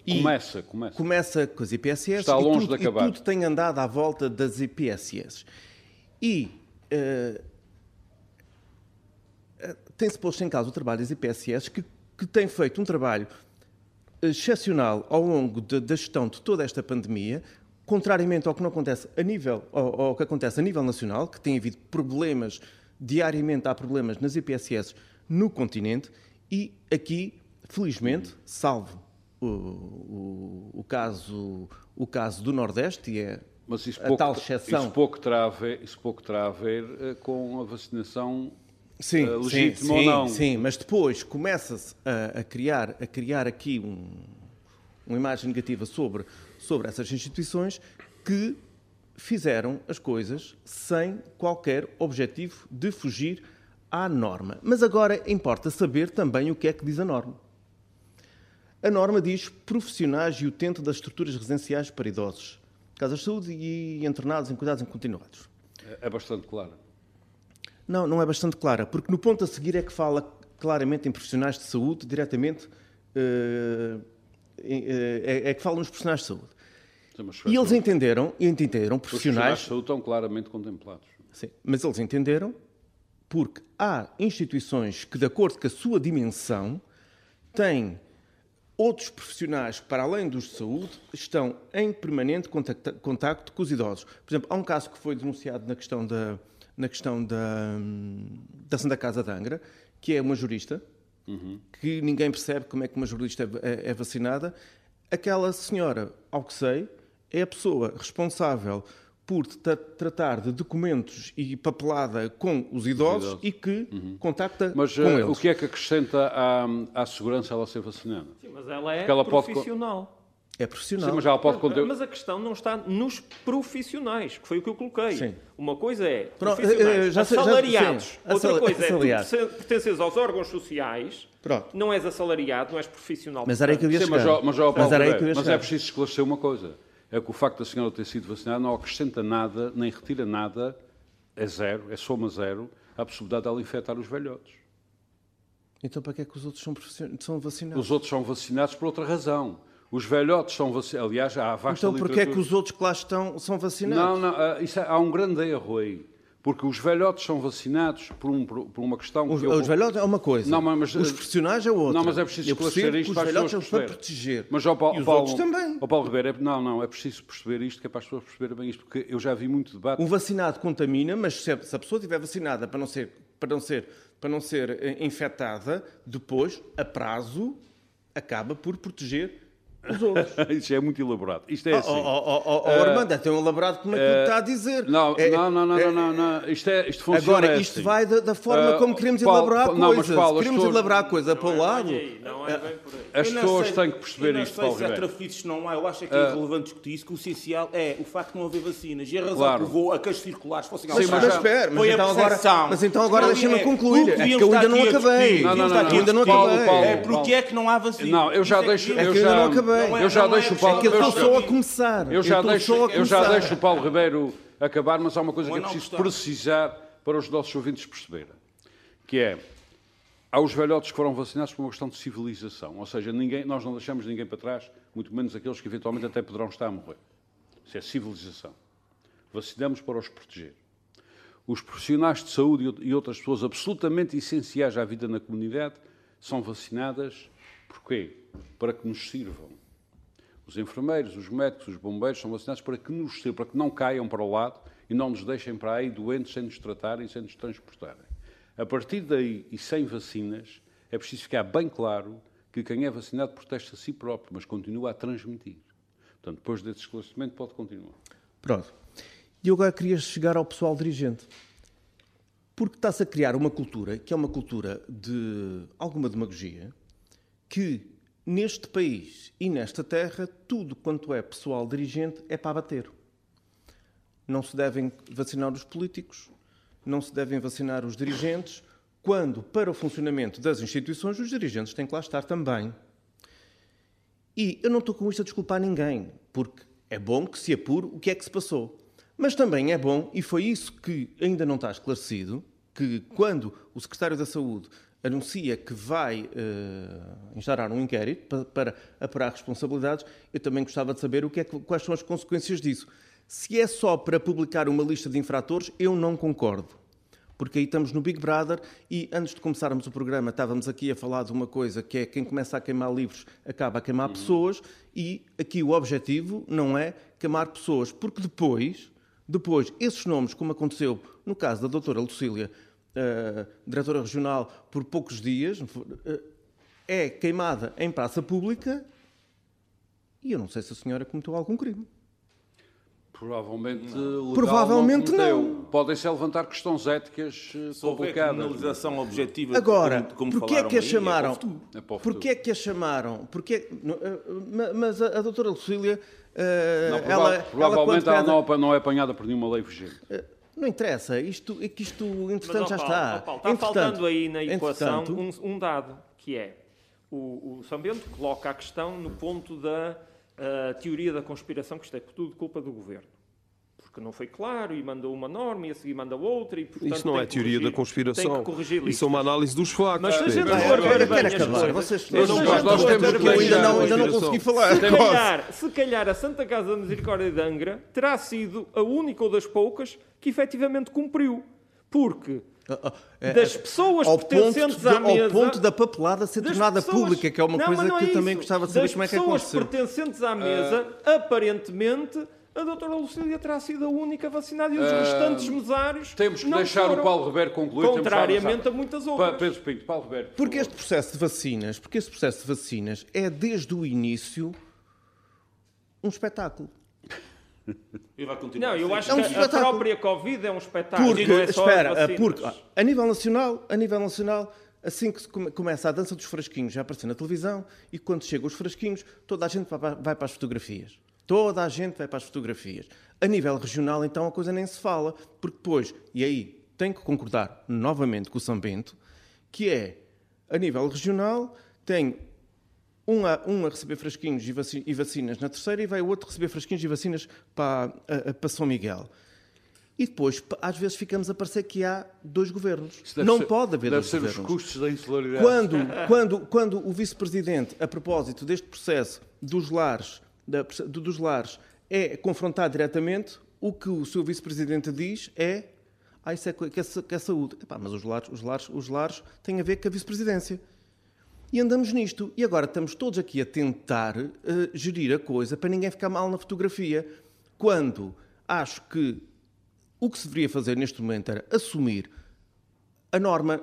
E Começa, começa. começa com as IPSS Está e, longe tudo, de acabar. e tudo tem andado à volta das IPSS. E eh, eh, tem-se posto em causa o trabalho das IPSS que, que tem feito um trabalho excepcional ao longo de- da gestão de toda esta pandemia, contrariamente ao que não acontece a nível, ao, ao que acontece a nível nacional, que tem havido problemas, diariamente há problemas nas IPSS no continente, e aqui, felizmente, salvo o, o- o caso, o caso do Nordeste, e é Mas isso a pouco, tal exceção. isso pouco terá a ver, isso pouco terá a ver eh, com a vacinação sim, sim, legítima ou sim, não. Sim, mas depois começa-se a, a criar, a criar aqui um- uma imagem negativa sobre, sobre essas instituições que fizeram as coisas sem qualquer objetivo de fugir à norma. Mas agora importa saber também o que é que diz a norma. A norma diz profissionais e utente das estruturas residenciais para idosos, casas de saúde e internados em cuidados continuados. É- bastante claro. Não, não é bastante clara, porque no ponto a seguir é que fala claramente em profissionais de saúde, diretamente, eh, é, é que fala nos profissionais de saúde. Sim, E eles os entenderam, entenderam, profissionais profissionais, de saúde estão claramente contemplados. sim, mas eles entenderam porque há instituições que, de acordo com a sua dimensão, têm outros profissionais para além dos de saúde, estão em permanente contacta- contacto com os idosos. Por exemplo, há um caso que foi denunciado na questão da, na questão da, da Santa Casa de Angra, que é uma jurista, que ninguém percebe como é que uma jurista é, é vacinada. Aquela senhora, ao que sei, é a pessoa responsável por tra- tratar de documentos e papelada com os idosos, idosos. e que contacta Mas com eh, eles. o que é que acrescenta à, à segurança ela ser vacinada? Sim, mas ela é ela pode profissional. É profissional. Sim, mas ela pode conter... Mas a questão não está nos profissionais, que foi o que eu coloquei. Sim. Uma coisa é profissionais eh, já sei- já- assalariados, outra coisa é tu pertences aos órgãos sociais, Pronto. não és assalariado, não és profissional. Mas era aí que eu ia Sim, mas, chegar. mas, Mas mas é preciso esclarecer uma coisa. É que o facto da senhora ter sido vacinada não acrescenta nada, nem retira nada, é zero, é soma zero, à possibilidade dela infectar os velhotes. Então para que é que os outros são, são vacinados? Os outros são vacinados por outra razão. Os velhotes são vacinados. Aliás, há vasta Então porquê é que literatura- os outros que lá estão são vacinados? Não, não, ah, isso é- há um grande erro aí. Porque os velhotes são vacinados por, um- por- uma questão Os, que eu- os velhotes é uma coisa. Não, mas- os profissionais é outra. Não, mas é preciso Eu esclarecer isto que para os as velhotes pessoas são para proteger. Mas, ó, Paulo, e os Paulo- outros também. Paulo Ribeiro, é- não, não, é preciso perceber isto, que é para as pessoas perceberem bem isto, porque eu já vi muito debate. Um vacinado contamina, mas se a, se a pessoa estiver vacinada para não ser, para não ser, para não ser eh, infectada, depois, a prazo, acaba por proteger os outros. Isto é muito elaborado. Isto é Oh, assim. oh, oh, oh, oh, Eh, Armando, é tão elaborado como aquilo que está a dizer. Não, É- não, não, não, é- não, não, não. Isto, é, isto funciona Agora, assim. isto vai da, da forma Ah, como queremos Paulo, elaborar Paulo, não, mas coisas. Paulo, queremos pessoas- elaborar a coisa para o lado. Não é bem por aí. As não pessoas sei- têm que perceber eu não isto, Paulo se há se não há. Eu acho é que é irrelevante discutir isso, que o essencial é o facto de não haver vacinas. E a razão Claro. que levou a que as circulares fossem Sim, Mas, mas mas espera, mas Foi a então agora, mas então agora Não, deixa-me é- concluir. É que eu ainda não acabei. Não, não, não, ainda não acabei. Paulo, É porque é que não há vacina. Não, eu já é deixo. Eu ainda não acabei. É- eu já é deixo o Paulo. É que eu estou só a começar. Eu já, deixo, eu já deixo o Paulo Ribeiro acabar, mas há uma coisa que é preciso precisar para os nossos ouvintes perceberem, que é, há os velhotes que foram vacinados por uma questão de civilização, ou seja, ninguém, nós não deixamos ninguém para trás, muito menos aqueles que eventualmente até poderão estar a morrer. Isso é civilização. Vacinamos para os proteger. Os profissionais de saúde e outras pessoas absolutamente essenciais à vida na comunidade são vacinadas, porquê? Para que nos sirvam. Os enfermeiros, os médicos, os bombeiros são vacinados para que nos para que não caiam para o lado e não nos deixem para aí doentes sem nos tratarem sem nos transportarem. A partir daí, e sem vacinas, é preciso ficar bem claro que quem é vacinado protege-se a si próprio, mas continua a transmitir. Portanto, depois desse esclarecimento, pode continuar. Pronto. E eu agora queria chegar ao pessoal dirigente. Porque está-se a criar uma cultura, que é uma cultura de alguma demagogia, que neste país e nesta terra, tudo quanto é pessoal dirigente é para bater. Não se devem vacinar os políticos, não se devem vacinar os dirigentes, quando, para o funcionamento das instituições, os dirigentes têm que lá estar também. E eu não estou com isto a desculpar ninguém, porque é bom que se apure o que é que se passou. Mas também é bom, e foi isso que ainda não está esclarecido, que quando o Secretário da Saúde anuncia que vai eh, instaurar um inquérito para, para apurar responsabilidades, eu também gostava de saber o que é quais são as consequências disso. Se é só para publicar uma lista de infratores, eu não concordo porque aí estamos no Big Brother e antes de começarmos o programa estávamos aqui a falar de uma coisa que é quem começa a queimar livros acaba a queimar pessoas e aqui o objetivo não é queimar pessoas, porque depois, depois esses nomes, como aconteceu no caso da doutora Lucília, eh, diretora regional, por poucos dias, eh, é queimada em praça pública e eu não sei se a senhora cometeu algum crime. Provavelmente, legal Provavelmente cometeu. não. Podem-se levantar questões éticas eh, houver complicadas. criminalização objetiva, Agora, como, como porquê é falaram que a chamaram? É porquê é que a chamaram? Porquê, não, ma- mas a, a doutora Lucília, eh, Não, prova- ela, ela provavelmente ela, pede- não, não é apanhada por nenhuma lei vigente. Eh, não interessa, isto, é que isto, Mas, entretanto, ó, já Paulo, está. ó, Paulo, está Entretanto- faltando aí na equação entretanto- um, um dado, que é o, o São Bento coloca a questão no ponto da ah, teoria da conspiração, que isto é tudo culpa do governo. Porque não foi claro e mandou uma norma e a seguir manda outra. E, portanto, Isso não tem é que teoria corrigir- da conspiração. Tem que corrigir Isso é uma análise dos factos. Mas se a gente for ver bem as coisas, Vocês- eu ainda não, consegui falar. se calhar, se calhar a Santa Casa da Misericórdia de Angra terá sido a única ou das poucas que efetivamente cumpriu. Porque É, das é, pessoas ao pertencentes de- à mesa... Ao ponto da papelada ser das tornada pessoas- pública, que é uma Não, coisa não que é eu também isso. gostava de saber das como é que pessoas aconteceu. pertencentes à mesa, aparentemente, a doutora Lucília terá sido a única vacinada e os restantes mesários Temos que não deixar foram, o Paulo Ribeiro concluir. Contrariamente a muitas Pa- outras. Pedro Pinto, Paulo Ribeiro. por Porque favor. este processo de vacinas, porque este processo de vacinas é desde o início um espetáculo. E vai continuar Não, eu acho É um que a própria Covid é um espetáculo. Porque, e não é espera, porque a nível nacional, a nível nacional, assim que começa a dança dos frasquinhos, já apareceu na televisão, e quando chegam os frasquinhos, toda a gente vai para as fotografias. Toda a gente vai para as fotografias. A nível regional, então, a coisa nem se fala, porque depois, e aí tenho que concordar novamente com o São Bento, que é, a nível regional, tem um a, um a receber frasquinhos e vaci- e vacinas na terceira e vai o outro receber frasquinhos e vacinas para, a- a- para São Miguel. E depois, às vezes, ficamos a parecer que há dois governos. Deve Não ser- pode haver Deve dois ser governos. os custos da insularidade. Quando, quando, quando o vice-presidente, a propósito deste processo dos lares, da- do- dos lares, é confrontado diretamente, o que o seu vice-presidente diz é ah, isso é, que é, que é saúde. Epá, mas os lares, os, lares, os lares têm a ver com a vice-presidência. E andamos nisto. E agora estamos todos aqui a tentar eh, gerir a coisa para ninguém ficar mal na fotografia. Quando acho que o que se deveria fazer neste momento era assumir a norma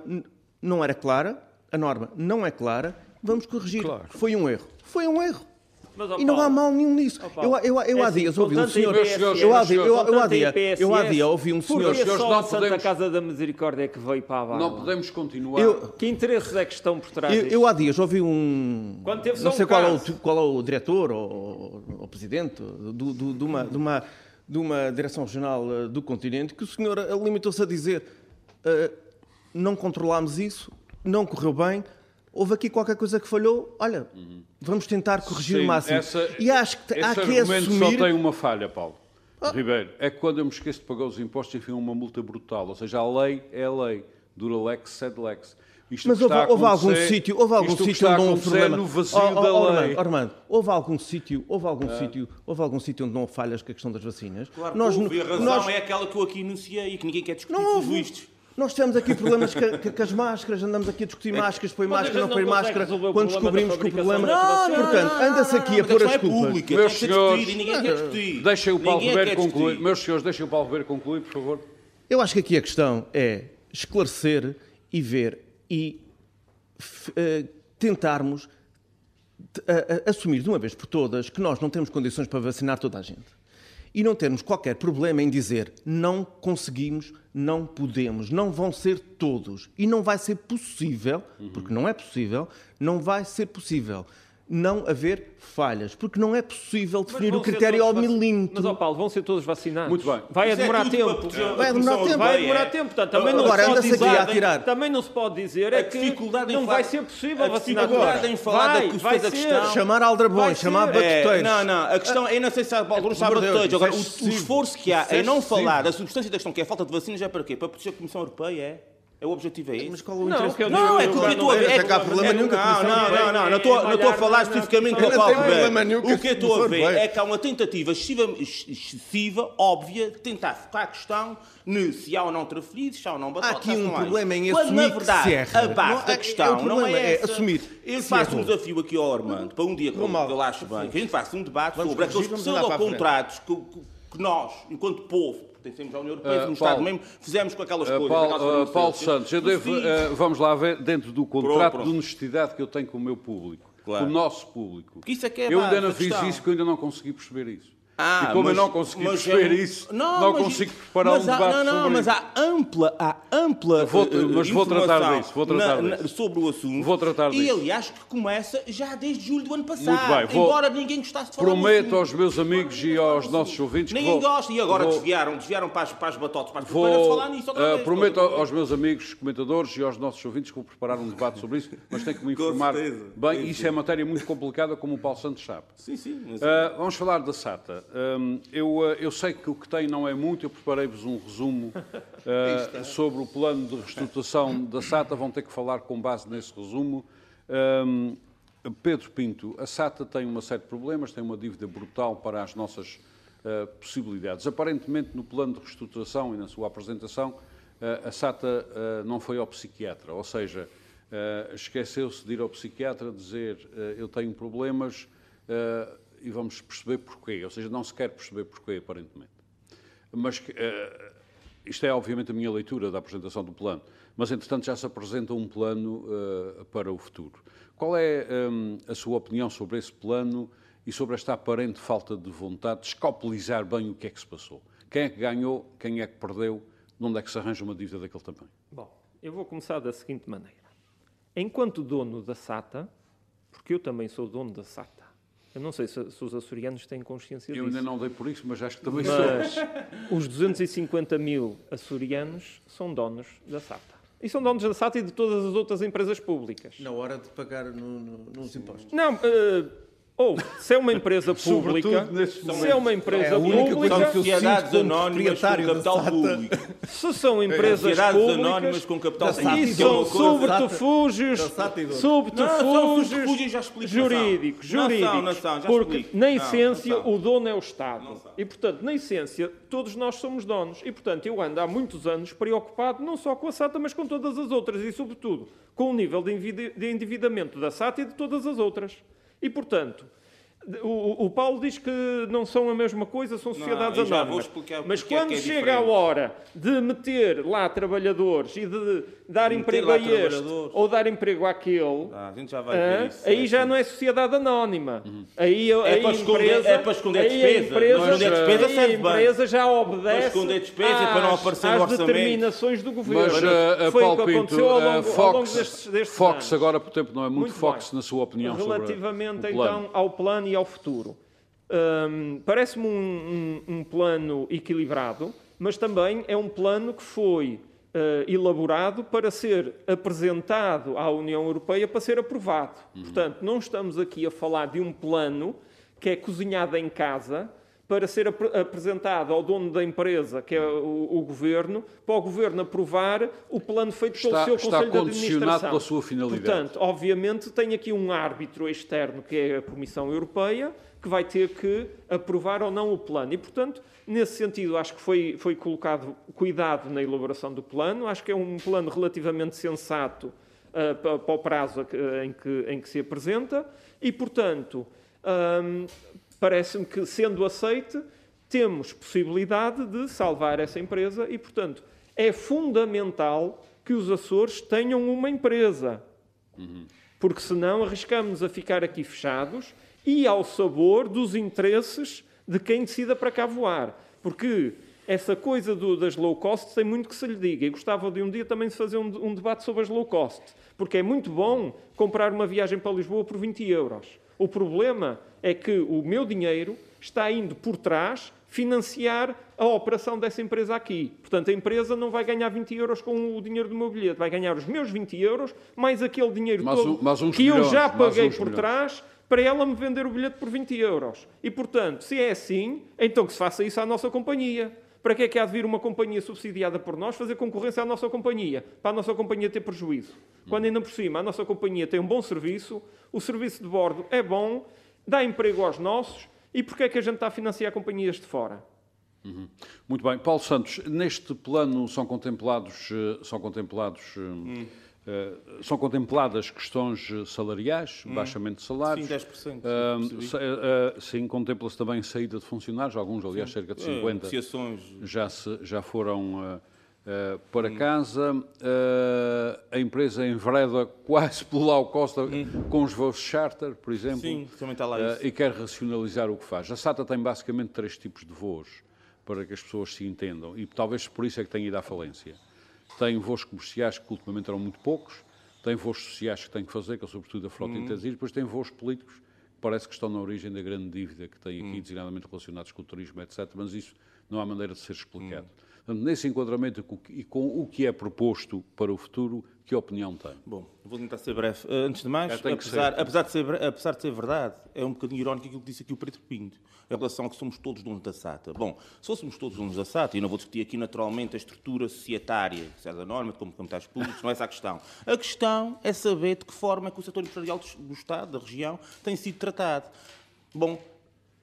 não era clara, a norma não é clara, vamos corrigir. Foi um erro. Foi um erro. Mas, ó, e não há mal nenhum nisso. Paulo, eu, eu, eu é há assim, dias com ouvi um senhor. IPSS, Eu há dias, eu, há dia, eu há dia ouvi um senhor. Senhores, só não a Santa podemos- Casa da Misericórdia é que veio para a barra? Não podemos continuar. Eu- Que interesses é que estão por trás Eu, eu há dias ouvi um. Quando teve não um sei qual é, o, qual é o diretor ou, o presidente do, do- de, uma, de, uma, de uma direção regional eh, do continente que o senhor limitou-se a dizer eh, não controlámos isso, não correu bem, houve aqui qualquer coisa que falhou, olha, vamos tentar corrigir Sim, o máximo. essa- e acho que há esse que argumento assumir. só tem uma falha, Paulo. Ribeiro, é que quando eu me esqueço de pagar os impostos, enfim, uma multa brutal. Ou seja, a lei é a lei. Dura lex, sed lex. Isto Mas houve, está a houve algum sítio, houve algum isto sítio onde não houve problema. no vazio Oh, oh, da oh, lei. Armando, Armando, houve algum sítio, houve algum sítio, houve algum sítio onde não houve falhas com a questão das vacinas? Claro nós, houve, a razão nós, é aquela que eu aqui enunciei e que ninguém quer discutir não houve. vistos. Nós tivemos aqui problemas com, as máscaras, andamos aqui a discutir máscaras, põe máscara, não põe não máscara, quando descobrimos que o problema... das vacinas. Portanto, anda-se aqui a pôr a questão é desculpa. pública, Meus senhores- discutido e ninguém quer discutir. Deixem o Paulo Ribeiro concluir. Meus senhores, deixem o Paulo Ribeiro concluir, por favor. Eu acho que aqui a questão é esclarecer e ver e eh, tentarmos assumir de uma vez por todas que nós não temos condições para vacinar toda a gente. E não termos qualquer problema em dizer não conseguimos, não podemos, não vão ser todos. E não vai ser possível, porque não é possível, não vai ser possível não haver falhas, porque não é possível definir o critério ao vac- milímetro. Mas, ó Paulo, vão ser todos vacinados. Muito bem. Vai é demorar para tempo. proteger Vai demorar tempo. Vai demorar tempo, portanto, também não Agora se anda-se aqui a atirar. também não se pode dizer é A que não vai ser possível a vacinar dificuldade agora. em falar da vai, da ser. questão. Chamar aldrabões, chamar ser. É, batuteiros. não, não, a questão, eu não sei se há Paulo sabe batuteiros. Agora, é o, esforço que há é em não falar da substância da questão, que é a falta de vacinas, é para quê? Para proteger a Comissão Europeia, é? É o objetivo, é Mas esse? qual é o Não, interesse? que eu Não, é que o que eu não estou a ver. é há que- problema é- nenhum Não, não, não, não, não estou não estou a falar Não, especificamente não, do não Paulo Ribeiro. O que eu estou a ver é que há uma tentativa excessiva, excessiva, óbvia, de tentar focar a questão no se há ou não trafolhidos, se há ou não batotas. aqui um não há isso. problema em Quando, assumir na que verdade, a base Não, é- da é questão não é é essa. assumir Eu que faço um desafio aqui ao Armando, para um dia que eu, que acho bem, que a gente faça um debate Vamos sobre aqueles pseudo-contratos que, que- que nós, enquanto povo, pertencemos à União Europeia, Ah, no Paulo. Estado mesmo, fizemos com aquelas Uh, coisas. Paulo, aquelas uh, Paulo. Santos, eu devo, uh, vamos lá ver, dentro do contrato pronto. de honestidade que eu tenho com o meu público, Claro. com o nosso público. Que isso é que é eu ainda não fiz isso, que eu ainda não consegui perceber isso. Ah, e como mas- eu não mas perceber é- isso, não, mas- consigo preparar mas um há- debate não, não, sobre mas isso. há ampla, há ampla Vou- eh, mas vou tratar disso, vou tratar na- disso. sobre o assunto. Vou tratar E disso. aliás que começa já desde julho do ano passado. Muito bem, vou- embora ninguém gostasse de falar Prometo aos meus amigos e aos nossos ouvintes que Ninguém vou, gosta e agora vou- desviaram, desviaram para as, para as batotas, para as Vou, falar nisso outra uh, vez. prometo Outra vez. aos meus amigos comentadores e aos nossos ouvintes que vou preparar um debate sobre isso, mas tenho que me informar bem. Isso é matéria muito complicada, como o Paulo Santos sabe. Sim, sim. mas- Uh, vamos falar da SATA. Um, eu, uh, eu sei que o que tem não é muito, eu preparei-vos um resumo uh, sobre o plano de reestruturação da SATA, vão ter que falar com base nesse resumo. Um, Pedro Pinto, a SATA tem uma série de problemas, tem uma dívida brutal para as nossas uh, possibilidades. Aparentemente, no plano de reestruturação e na sua apresentação, uh, a SATA não foi ao psiquiatra, ou seja, esqueceu-se de ir ao psiquiatra dizer eu tenho problemas uh, e vamos perceber porquê. Ou seja, não se quer perceber porquê, aparentemente. Mas eh, isto é, obviamente, a minha leitura da apresentação do plano. Mas, entretanto, já se apresenta um plano eh, para o futuro. Qual é hum, a sua opinião sobre esse plano e sobre esta aparente falta de vontade de escopelizar bem o que é que se passou? Quem é que ganhou, quem é que perdeu, de onde é que se arranja uma dívida daquele tamanho? Bom, eu vou começar da seguinte maneira. Enquanto dono da SATA, porque eu também sou dono da SATA, eu não sei se, se os açorianos têm consciência Eu disso. ainda não dei por isso, mas acho que também sou. Mas os 250 mil açorianos são donos da SATA. E são donos da SATA e de todas as outras empresas públicas. Na hora de pagar no- no- nos impostos. Não, eh, Ou, se é uma empresa pública, se é uma empresa É pública, sociedades anónimas com capital público. se são empresas Sociedades públicas, anónimas com capital público. e é são subterfúgios, subterfúgios jurídicos, não são. Não jurídicos, porque na essência o dono é o Estado. E portanto, na essência, todos nós somos donos. E portanto, eu ando há muitos anos preocupado não só com a SATA, mas com todas as outras e sobretudo com o nível de endividamento da SATA e de todas as outras. E portanto, o, o Paulo diz que não são a mesma coisa, são sociedades anónimas. Mas porque é quando que é chega a hora de meter lá trabalhadores e de dar emprego a este ou dar emprego àquele, Ah, a gente já vai ver isso. aí É já assim. não é sociedade anónima. Aí, É aí para esconder- empresa, é para esconder aí a despesa. empresa, Não é esconder despesa, aí serve a empresa já obedece esconder despesa e para não às- aparecer às determinações do governo. Mas, uh, Foi o Paulo que Pinto, aconteceu ao uh, longo, ao longo Fox, destes, destes Fox anos. agora, por tempo, não é muito, Muito Fox bem. na sua opinião sobre Relativamente o plano. então ao plano e ao futuro. Hum, Parece-me um, um- um plano equilibrado, mas também é um plano que foi eh, elaborado para ser apresentado à União Europeia para ser aprovado. Portanto, não estamos aqui a falar de um plano que é cozinhado em casa para ser ap- apresentado ao dono da empresa, que é o, o governo, para o governo aprovar o plano feito Está- pelo seu está Conselho de condicionado Administração. pela sua finalidade. Portanto, obviamente, tem aqui um árbitro externo, que é a Comissão Europeia, que vai ter que aprovar ou não o plano. E, portanto, nesse sentido, acho que foi, foi colocado cuidado na elaboração do plano. Acho que é um plano relativamente sensato ah, pa- para o prazo em que, em que se apresenta. E, portanto, hum, parece-me que, sendo aceite, temos possibilidade de salvar essa empresa e, portanto, é fundamental que os Açores tenham uma empresa porque senão arriscamos a ficar aqui fechados e ao sabor dos interesses de quem decida para cá voar. Porque essa coisa do- das low cost tem muito que se lhe diga. E gostava de um dia também de fazer um, um debate sobre as low cost. Porque é muito bom comprar uma viagem para Lisboa por 20 euros. O problema é que o meu dinheiro está indo por trás financiar a operação dessa empresa aqui. Portanto, a empresa não vai ganhar 20 euros com o dinheiro do meu bilhete, vai ganhar os meus 20 euros, mais aquele dinheiro Mais todo que eu milhões, já mais paguei por milhões. trás para ela me vender o bilhete por 20 euros. E, portanto, se é assim, então que se faça isso à nossa companhia. Para que é que há de vir uma companhia subsidiada por nós fazer concorrência à nossa companhia? Para a nossa companhia ter prejuízo. Quando ainda por cima a nossa companhia tem um bom serviço, o serviço de bordo é bom, dá emprego aos nossos, e porquê é que a gente está a financiar companhias de fora? Muito bem. Paulo Santos, neste plano são contemplados, eh, são contemplados, eh, Hum. Eh, são contempladas questões eh, salariais, baixamento de salários. Sim, 10%, Ah, percebi. sa- ah, sim, contempla-se também saída de funcionários, alguns, aliás, cerca de É, 50 negociações. já, se- já foram ah, Hum. para casa. A empresa envereda quase pelo low cost com os voos charter, por exemplo. Hum. Sim, também está lá isso. e quer racionalizar o que faz. A SATA tem basicamente três tipos de voos, para que as pessoas se entendam, e talvez por isso é que tem ido à falência. Tem voos comerciais que ultimamente eram muito poucos, tem voos sociais que tem que fazer, que é sobretudo a frota intensiva, e depois tem voos políticos que parece que estão na origem da grande dívida que tem aqui, designadamente relacionados com o turismo, etc. Mas isso não há maneira de ser explicado. Hum. Portanto, nesse enquadramento e com o que é proposto para o futuro, que opinião tem? Bom, vou tentar ser breve. Uh, Antes de mais, apesar, ser. apesar, de ser, apesar de ser verdade, é um bocadinho irónico aquilo que disse aqui o Pedro Pinto, em relação a que somos todos donos da SATA. Bom, se fôssemos todos donos da SATA, e não vou discutir aqui naturalmente a estrutura societária, se é da norma, como capitais públicos, não é essa a questão. A questão é saber de que forma é que o setor empresarial do do Estado, da região, tem sido tratado. Bom,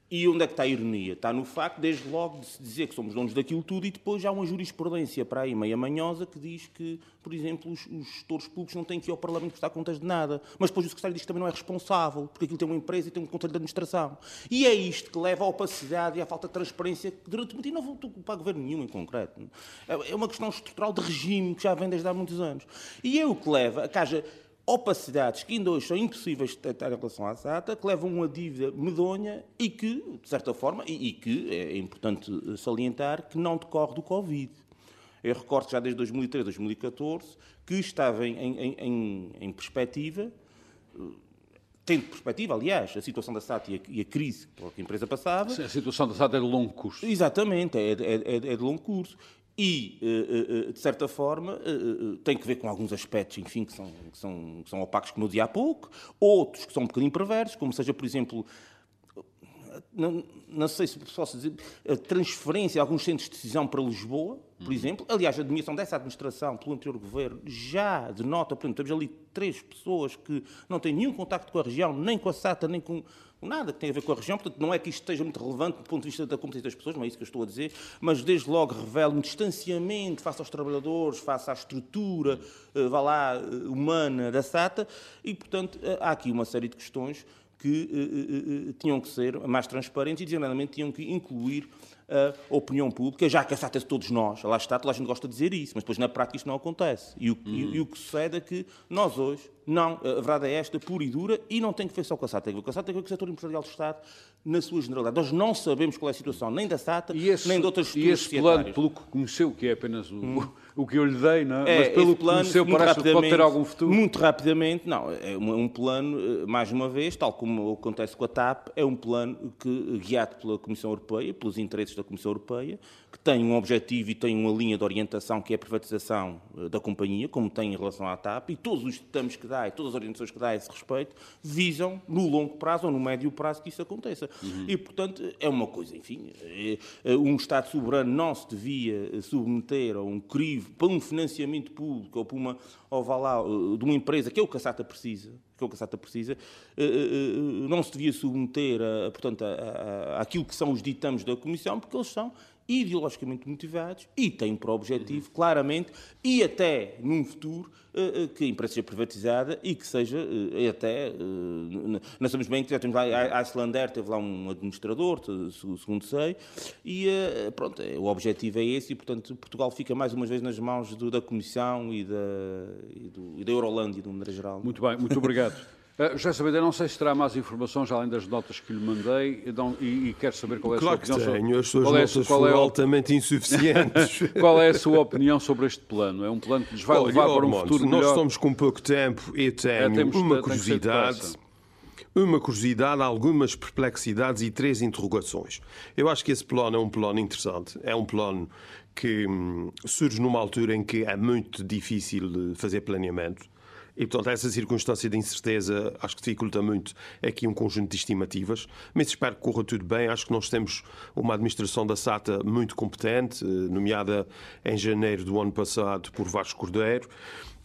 e onde é que está a ironia? Está no facto, desde logo, de se dizer que somos donos daquilo tudo e depois há uma jurisprudência para aí meia manhosa que diz que, por exemplo, os, os gestores públicos não têm que ir ao Parlamento prestar contas de nada. Mas depois o secretário diz que também não é responsável, porque aquilo tem uma empresa e tem um conselho de administração. E é isto que leva à opacidade e à falta de transparência que durante muito e não vou para governo nenhum em concreto. É é uma questão estrutural de regime que já vem desde há muitos anos. E é o que leva a que haja opacidades que ainda hoje são impossíveis de detectar em relação à SATA, que levam a uma dívida medonha e que, de certa forma, e, e que é importante salientar, que não decorre do Covid. Eu recordo já desde 2013, 2014, que estava em, em- em- em perspectiva, eh, tendo perspectiva, aliás, a situação da SATA e a, e a crise que a empresa passava, A situação da SATA é de longo curso. Exatamente, é, é- é- é de longo curso. E, eh, eh, de certa forma, eh, tem que ver com alguns aspectos, enfim, que são, que são, que são opacos, como eu dizia há pouco, outros que são um bocadinho perversos, como seja, por exemplo, não, não, sei se posso dizer, a transferência de alguns centros de decisão para Lisboa, por uhum. exemplo. Aliás, a admissão dessa administração pelo anterior governo já denota, por exemplo, temos ali três pessoas que não têm nenhum contacto com a região, nem com a SATA, nem com nada que tem a ver com a região. Portanto, não é que isto esteja muito relevante do ponto de vista da competência das pessoas, não é isso que eu estou a dizer, mas desde logo revela um distanciamento face aos trabalhadores, face à estrutura, uh, vá lá, uh, humana da SATA, e, portanto, uh, há aqui uma série de questões que tinham que ser mais transparentes e, designadamente, tinham que incluir a opinião pública, já que a SATA é de todos nós. Lá está, toda a gente gosta de dizer isso, mas depois na prática isto não acontece. E o, uhum. e, e o que sucede é que nós hoje, não, a verdade é esta, pura e dura, e não tem que ver só com a SATA, tem que ver com a SATA, tem que ver com o setor empresarial do Estado, na sua generalidade. Nós não sabemos qual é a situação nem da SATA, esse, nem de outras E esse plano, pelo que conheceu, que é apenas o, hum. O que eu lhe dei, não é? é Mas pelo que conheceu, parece que pode ter algum futuro. Muito rapidamente, não, é um, plano, eh, mais uma vez, tal como acontece com a TAP, é um plano que, guiado pela Comissão Europeia, pelos interesses da Comissão Europeia, que tem um objetivo e tem uma linha de orientação que é a privatização eh, da companhia, como tem em relação à TAP, e todos os ditames que dá e todas as orientações que dá a esse respeito visam, no longo prazo ou no médio prazo, que isso aconteça. Uhum. E, portanto, é uma coisa, enfim, é, um Estado soberano não se devia submeter a um crivo para um financiamento público ou para uma, ou vá lá, eh, de uma empresa, que é o que a SATA precisa, que é o que a SATA precisa, não se devia submeter portanto, aquilo que são os ditames da Comissão, porque eles são ideologicamente motivados e têm por objetivo, claramente, e até num futuro, eh, eh, que a empresa seja privatizada e que seja eh, até. Nós sabemos bem que já temos lá a Icelandair, teve lá um administrador, segundo sei, e pronto, o objetivo é esse e, portanto, Portugal fica mais uma vez nas mãos da Comissão e da, e, do, e da Eurolândia, de uma maneira geral. Muito bem, muito obrigado. Uh, José não sei se terá mais informações além das notas que lhe mandei e, e, e quero saber qual é a claro sua opinião. Claro que tenho, as suas qual é notas é, foram é altamente insuficientes. qual é a sua opinião sobre este plano? É um plano que nos vai Olha, levar para um Monte, futuro nós melhor? Nós estamos com pouco tempo e tenho é, uma curiosidade uma curiosidade, algumas perplexidades e três interrogações. Eu acho que esse plano é um plano interessante, é um plano que hum, surge numa altura em que é muito difícil fazer planeamento. E, portanto, essa circunstância de incerteza acho que dificulta muito aqui um conjunto de estimativas, mas espero que corra tudo bem. Acho que nós temos uma administração da SATA muito competente, eh, nomeada em janeiro do ano passado por Vasco Cordeiro.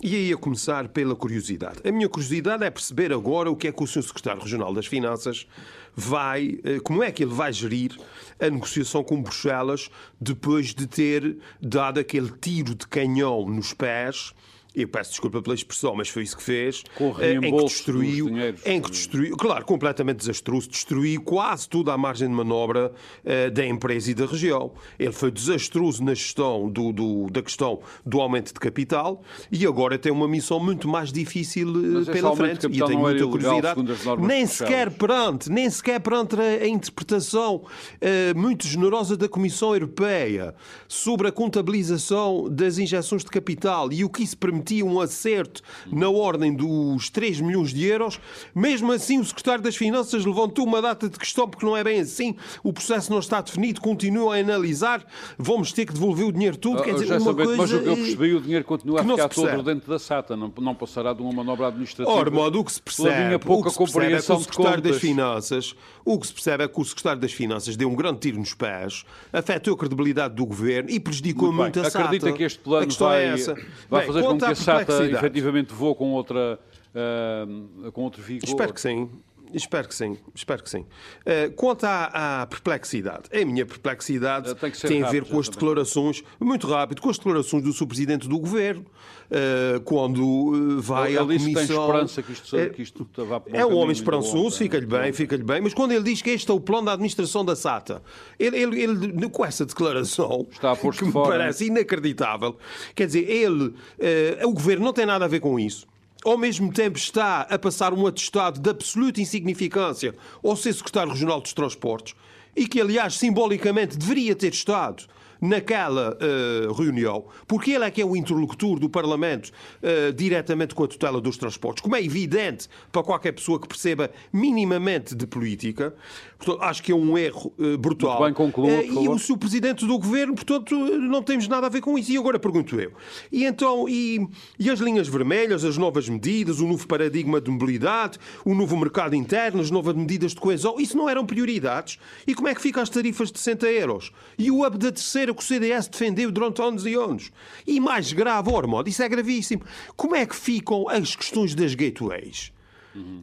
E aí a começar pela curiosidade. A minha curiosidade é perceber agora o que é que o Sr. Secretário Regional das Finanças vai, eh, como é que ele vai gerir a negociação com Bruxelas depois de ter dado aquele tiro de canhão nos pés eu peço desculpa pela expressão, mas foi isso que fez. Com o em que destruiu, em que destruiu, claro, completamente desastroso, destruiu quase toda a margem de manobra uh, da empresa e da região. Ele foi desastroso na gestão do, do, da questão do aumento de capital e agora tem uma missão muito mais difícil uh, pela frente. E tem muita curiosidade. Nem sequer perante, nem sequer perante a, a interpretação uh, muito generosa da Comissão Europeia sobre a contabilização das injeções de capital e o que isso permite permitia um acerto na ordem dos 3 milhões de euros. Mesmo assim, o secretário das Finanças levantou uma data de questão, porque não é bem assim. O processo não está definido, continua a analisar. Vamos ter que devolver o dinheiro todo. Quer dizer, uma coisa... Mas eu percebi, o dinheiro continua a ficar todo dentro da SATA, não, não passará de uma manobra administrativa. Ora, modo, o que se percebe, pouca o que se percebe é que o secretário das Finanças, o que se percebe é que o secretário das Finanças deu um grande tiro nos pés, afetou a credibilidade do governo e prejudicou muito, muito a SATA. Acredita que este plano é vai, é vai fazer com que que a SATA efetivamente voa com outra, uh, com outro vigor? Espero que sim. Espero que sim, espero que sim. Uh, quanto à, à, perplexidade, a minha perplexidade tem, a ver com as declarações, muito rápido, com as declarações do Sr. Presidente do Governo, uh, quando uh, vai ele, à Comissão... Tem esperança que isto, que isto vá para É um homem esperançoso, fica-lhe bem, fica-lhe bem, mas quando ele diz que este é o plano da administração da SATA, ele, ele, ele com essa declaração, Está a que me fora, parece inacreditável, quer dizer, ele, o Governo não tem nada a ver com isso ao mesmo tempo está a passar um atestado de absoluta insignificância ao ser secretário regional dos transportes e que, aliás, simbolicamente deveria ter estado naquela uh, reunião, porque ele é que é o interlocutor do Parlamento uh, diretamente com a tutela dos transportes, como é evidente para qualquer pessoa que perceba minimamente de política. Portanto, acho que é um erro uh, brutal. Muito bem, conclua, e o seu presidente do governo, portanto, não temos nada a ver com isso. E agora pergunto eu. E então, e, e as linhas vermelhas, as novas medidas, o novo paradigma de mobilidade, o novo mercado interno, as novas medidas de coesão, isso não eram prioridades? E como é que ficam as tarifas de 60 euros? E o hub da terceira que o CDS defendeu durante anos e anos? E mais grave, Ormond, isso é gravíssimo. Como é que ficam as questões das gateways?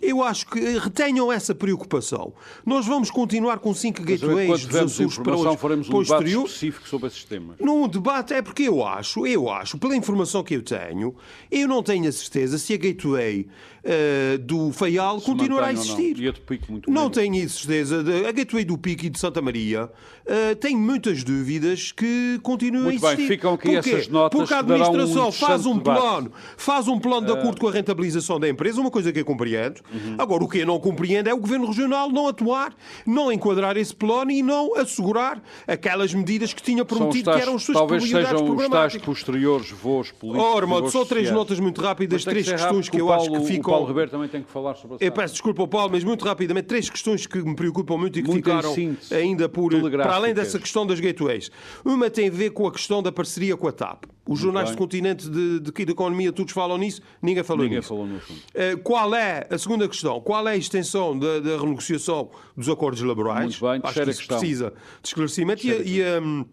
Eu acho que retenham essa preocupação. Nós vamos continuar com cinco gateways dos Açores para hoje. faremos um debate específico sobre esses temas. Num debate é porque eu acho, eu acho, pela informação que eu tenho, eu não tenho a certeza se a gateway uh, do Faial se continuará a existir. Não. E a do Pico, muito não tenho a certeza. A gateway do Pico e de Santa Maria uh, tenho muitas dúvidas que continuam muito a existir. Bem, ficam aqui Porquê? essas notas Porque a administração um faz um plano, faz um plano de eh, acordo com a rentabilização da empresa, uma coisa que eu compreendo. Uhum. Agora, o que eu não compreendo é o Governo Regional não atuar, não enquadrar esse plano e não assegurar aquelas medidas que tinha prometido tais, que eram as suas talvez prioridades sejam os tais posteriores voos políticos. Ora, oh, só três notas muito rápidas, três questões que eu Paulo, acho que ficam. O Paulo Ribeiro também tem que falar sobre a Eu peço desculpa Paulo, mas muito rapidamente, três questões que me preocupam muito e que muito ficaram ainda por. Para além dessa questão das gateways. Uma tem a ver com a questão da parceria com a TAP. Os jornais do continente de, de, de, economia todos falam nisso, ninguém falou ninguém nisso. Falou no assunto. Uh, qual é a segunda questão? Qual é a extensão da, da renegociação dos acordos laborais? Muito bem, Acho que isso precisa de esclarecimento. E a, e, a,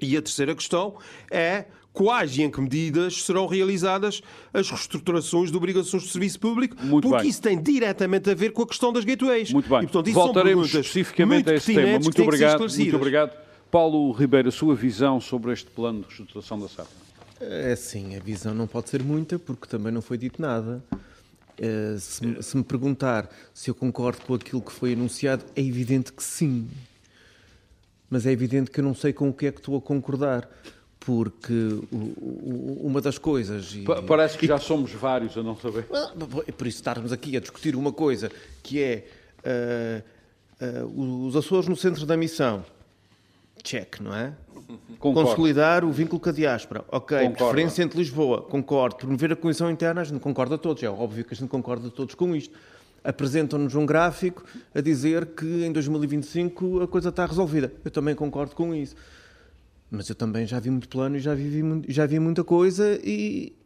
e a terceira questão é quais e em que medidas serão realizadas as reestruturações de obrigações de serviço público, muito porque bem. isso tem diretamente a ver com a questão das gateways. Muito bem. E, portanto, Voltaremos especificamente a esse tema. Muito obrigado. Muito obrigado. Paulo Ribeiro, a sua visão sobre este plano de reestruturação da SAP? É sim, a visão não pode ser muita, porque também não foi dito nada. Uh, se, se, me perguntar se eu concordo com aquilo que foi anunciado, é evidente que sim. Mas é evidente que eu não sei com o que é que estou a concordar. Porque o, o, uma das coisas. E, Parece que e, já somos vários a não saber. É por isso estarmos aqui a discutir uma coisa que é uh, uh, os Açores no centro da missão. Check, não é? Concordo. Consolidar o vínculo com a diáspora. Ok, Concordo. preferência entre Lisboa. Concordo. Promover a coesão interna, a gente concorda todos. É óbvio que a gente concorda todos com isto. Apresentam-nos um gráfico a dizer que em 2025 a coisa está resolvida. Eu também concordo com isso. Mas eu também já vi muito plano e já vi, já vi muita coisa e,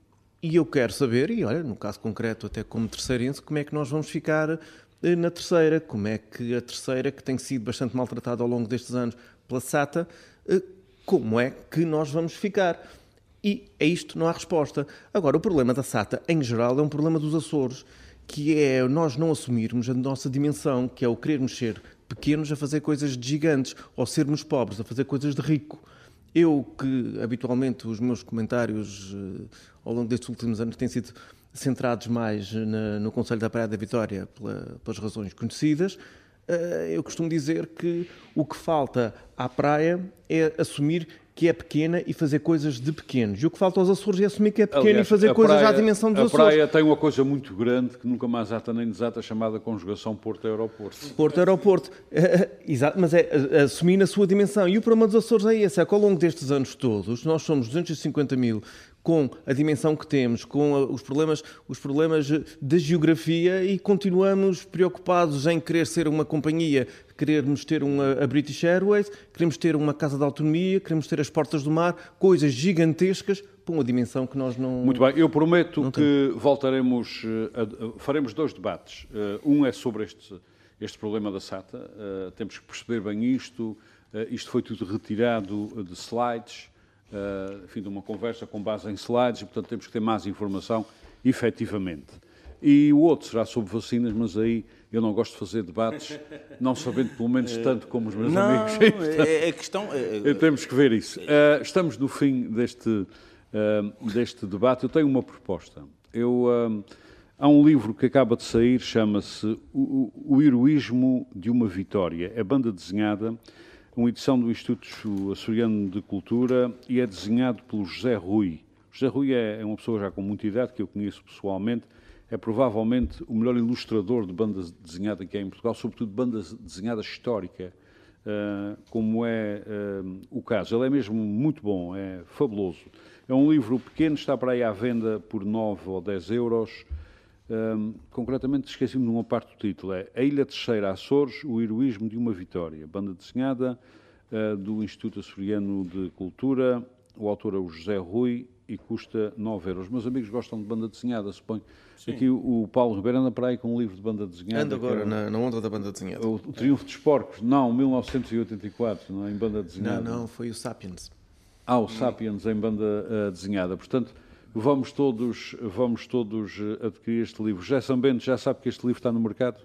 e eu quero saber, e olha, no caso concreto, até como terceirense, como é que nós vamos ficar eh, na terceira, como é que a terceira, que tem sido bastante maltratada ao longo destes anos pela SATA, eh, como é que nós vamos ficar? E a isto não há resposta. Agora, o problema da SATA, em geral, é um problema dos Açores, que é nós não assumirmos a nossa dimensão, que é o querermos ser pequenos a fazer coisas de gigantes, ou sermos pobres a fazer coisas de rico. Eu, que habitualmente os meus comentários eh, ao longo destes últimos anos têm sido centrados mais no Conselho da Praia da Vitória pela, pelas razões conhecidas, eu costumo dizer que o que falta à praia é assumir que é pequena e fazer coisas de pequenos. E o que falta aos Açores é assumir que é pequena Aliás, e fazer coisas praia, à dimensão dos Açores. A praia tem uma coisa muito grande que nunca mais ata nem desata, chamada conjugação Porto-Aeroporto. Porto-Aeroporto. Exato, mas é assumir na sua dimensão. E o problema dos Açores é esse, é que ao longo destes anos todos, nós somos 250 mil com a dimensão que temos, com os problemas, os problemas da geografia e continuamos preocupados em querer ser uma companhia, querermos ter uma, a British Airways, queremos ter uma casa de autonomia, queremos ter as portas do mar, coisas gigantescas para uma dimensão que nós não. Muito bem, eu prometo que voltaremos, eh, a, faremos dois debates. Eh, um é sobre este, este problema da SATA, eh, temos que perceber bem isto, isto foi tudo retirado de slides uh, enfim, de uma conversa com base em slides e, portanto, temos que ter mais informação, efetivamente. E o outro será sobre vacinas, mas aí eu não gosto de fazer debates, não sabendo pelo menos tanto como os meus não, amigos. é, é questão. É. Temos que ver isso. Uh, estamos no fim deste, uh, deste debate. Eu tenho uma proposta. Eu, há um livro que acaba de sair, chama-se o, o Heroísmo de uma Vitória. É banda desenhada uma edição do Instituto Açoriano de Cultura e é desenhado pelo José Rui. José Rui é, é uma pessoa já com muita idade, que eu conheço pessoalmente, é provavelmente o melhor ilustrador de banda desenhada que há em Portugal, sobretudo banda desenhada histórica. uh, como é uh, o caso. Ele é mesmo muito bom, é fabuloso. É um livro pequeno, está para aí à venda por 9 ou 10 euros. Um, concretamente, esqueci-me de uma parte do título. É A Ilha Terceira, Açores, o heroísmo de uma vitória. Banda desenhada uh, do Instituto Açoriano de Cultura. O autor é o José Rui e custa 9 euros. Meus amigos gostam de banda desenhada, suponho. Sim. Aqui o, o, Paulo Ribeiro anda para aí com um livro de banda desenhada. Anda agora é, na, na, onda da banda desenhada. O, o Triunfo dos Porcos. Não, 1984, não é? Em banda desenhada. Não, não, foi o Sapiens. Ah, o Sapiens em banda uh, desenhada. Portanto, vamos todos, vamos todos eh, adquirir este livro. José Sambento já sabe que este livro está no mercado?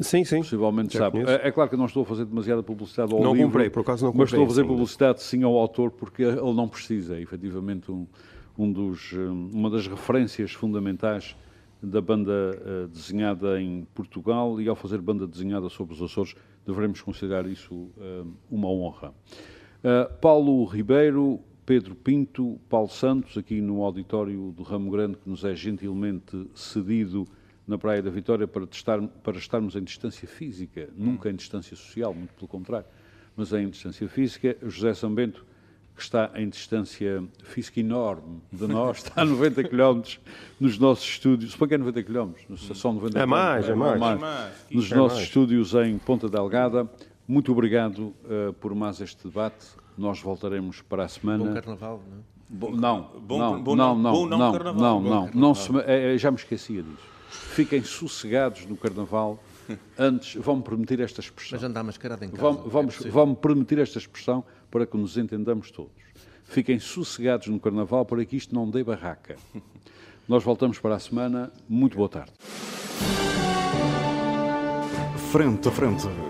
Sim, sim. Possivelmente já sabe. É, é, claro que não estou a fazer demasiada publicidade ao não livro. Não comprei, por acaso não comprei. Mas estou a fazer publicidade sim ao autor porque ele não precisa. É efetivamente um, um dos, uma das referências fundamentais da banda desenhada em Portugal e ao fazer banda desenhada sobre os Açores devemos considerar isso uma honra. Paulo Ribeiro, Pedro Pinto, Paulo Santos, aqui no auditório do Ramo Grande, que nos é gentilmente cedido na Praia da Vitória para, testar, para estarmos em distância física, nunca em distância social, muito pelo contrário, mas em distância física. José Sambento, que está em distância física enorme de nós, está a 90 km nos nossos estúdios, suponho que é 90 km, são 90 é mais, é mais, é mais. Nos é nossos mais. estúdios em Ponta Delgada. Muito obrigado uh, por mais este debate. Nós voltaremos para a semana. Bom carnaval, não é? Bo, não, bom, não, bom, não, não, bom não, não, carnaval. Não, não, não, não se, é, já me esquecia disso. Fiquem sossegados no carnaval. Antes, vão-me permitir esta expressão. Mas andar mascarado em casa. Vão, vamos, é vão-me permitir esta expressão para que nos entendamos todos. Fiquem sossegados no carnaval para que isto não dê barraca. Nós voltamos para a semana. Muito boa tarde. Frente a frente.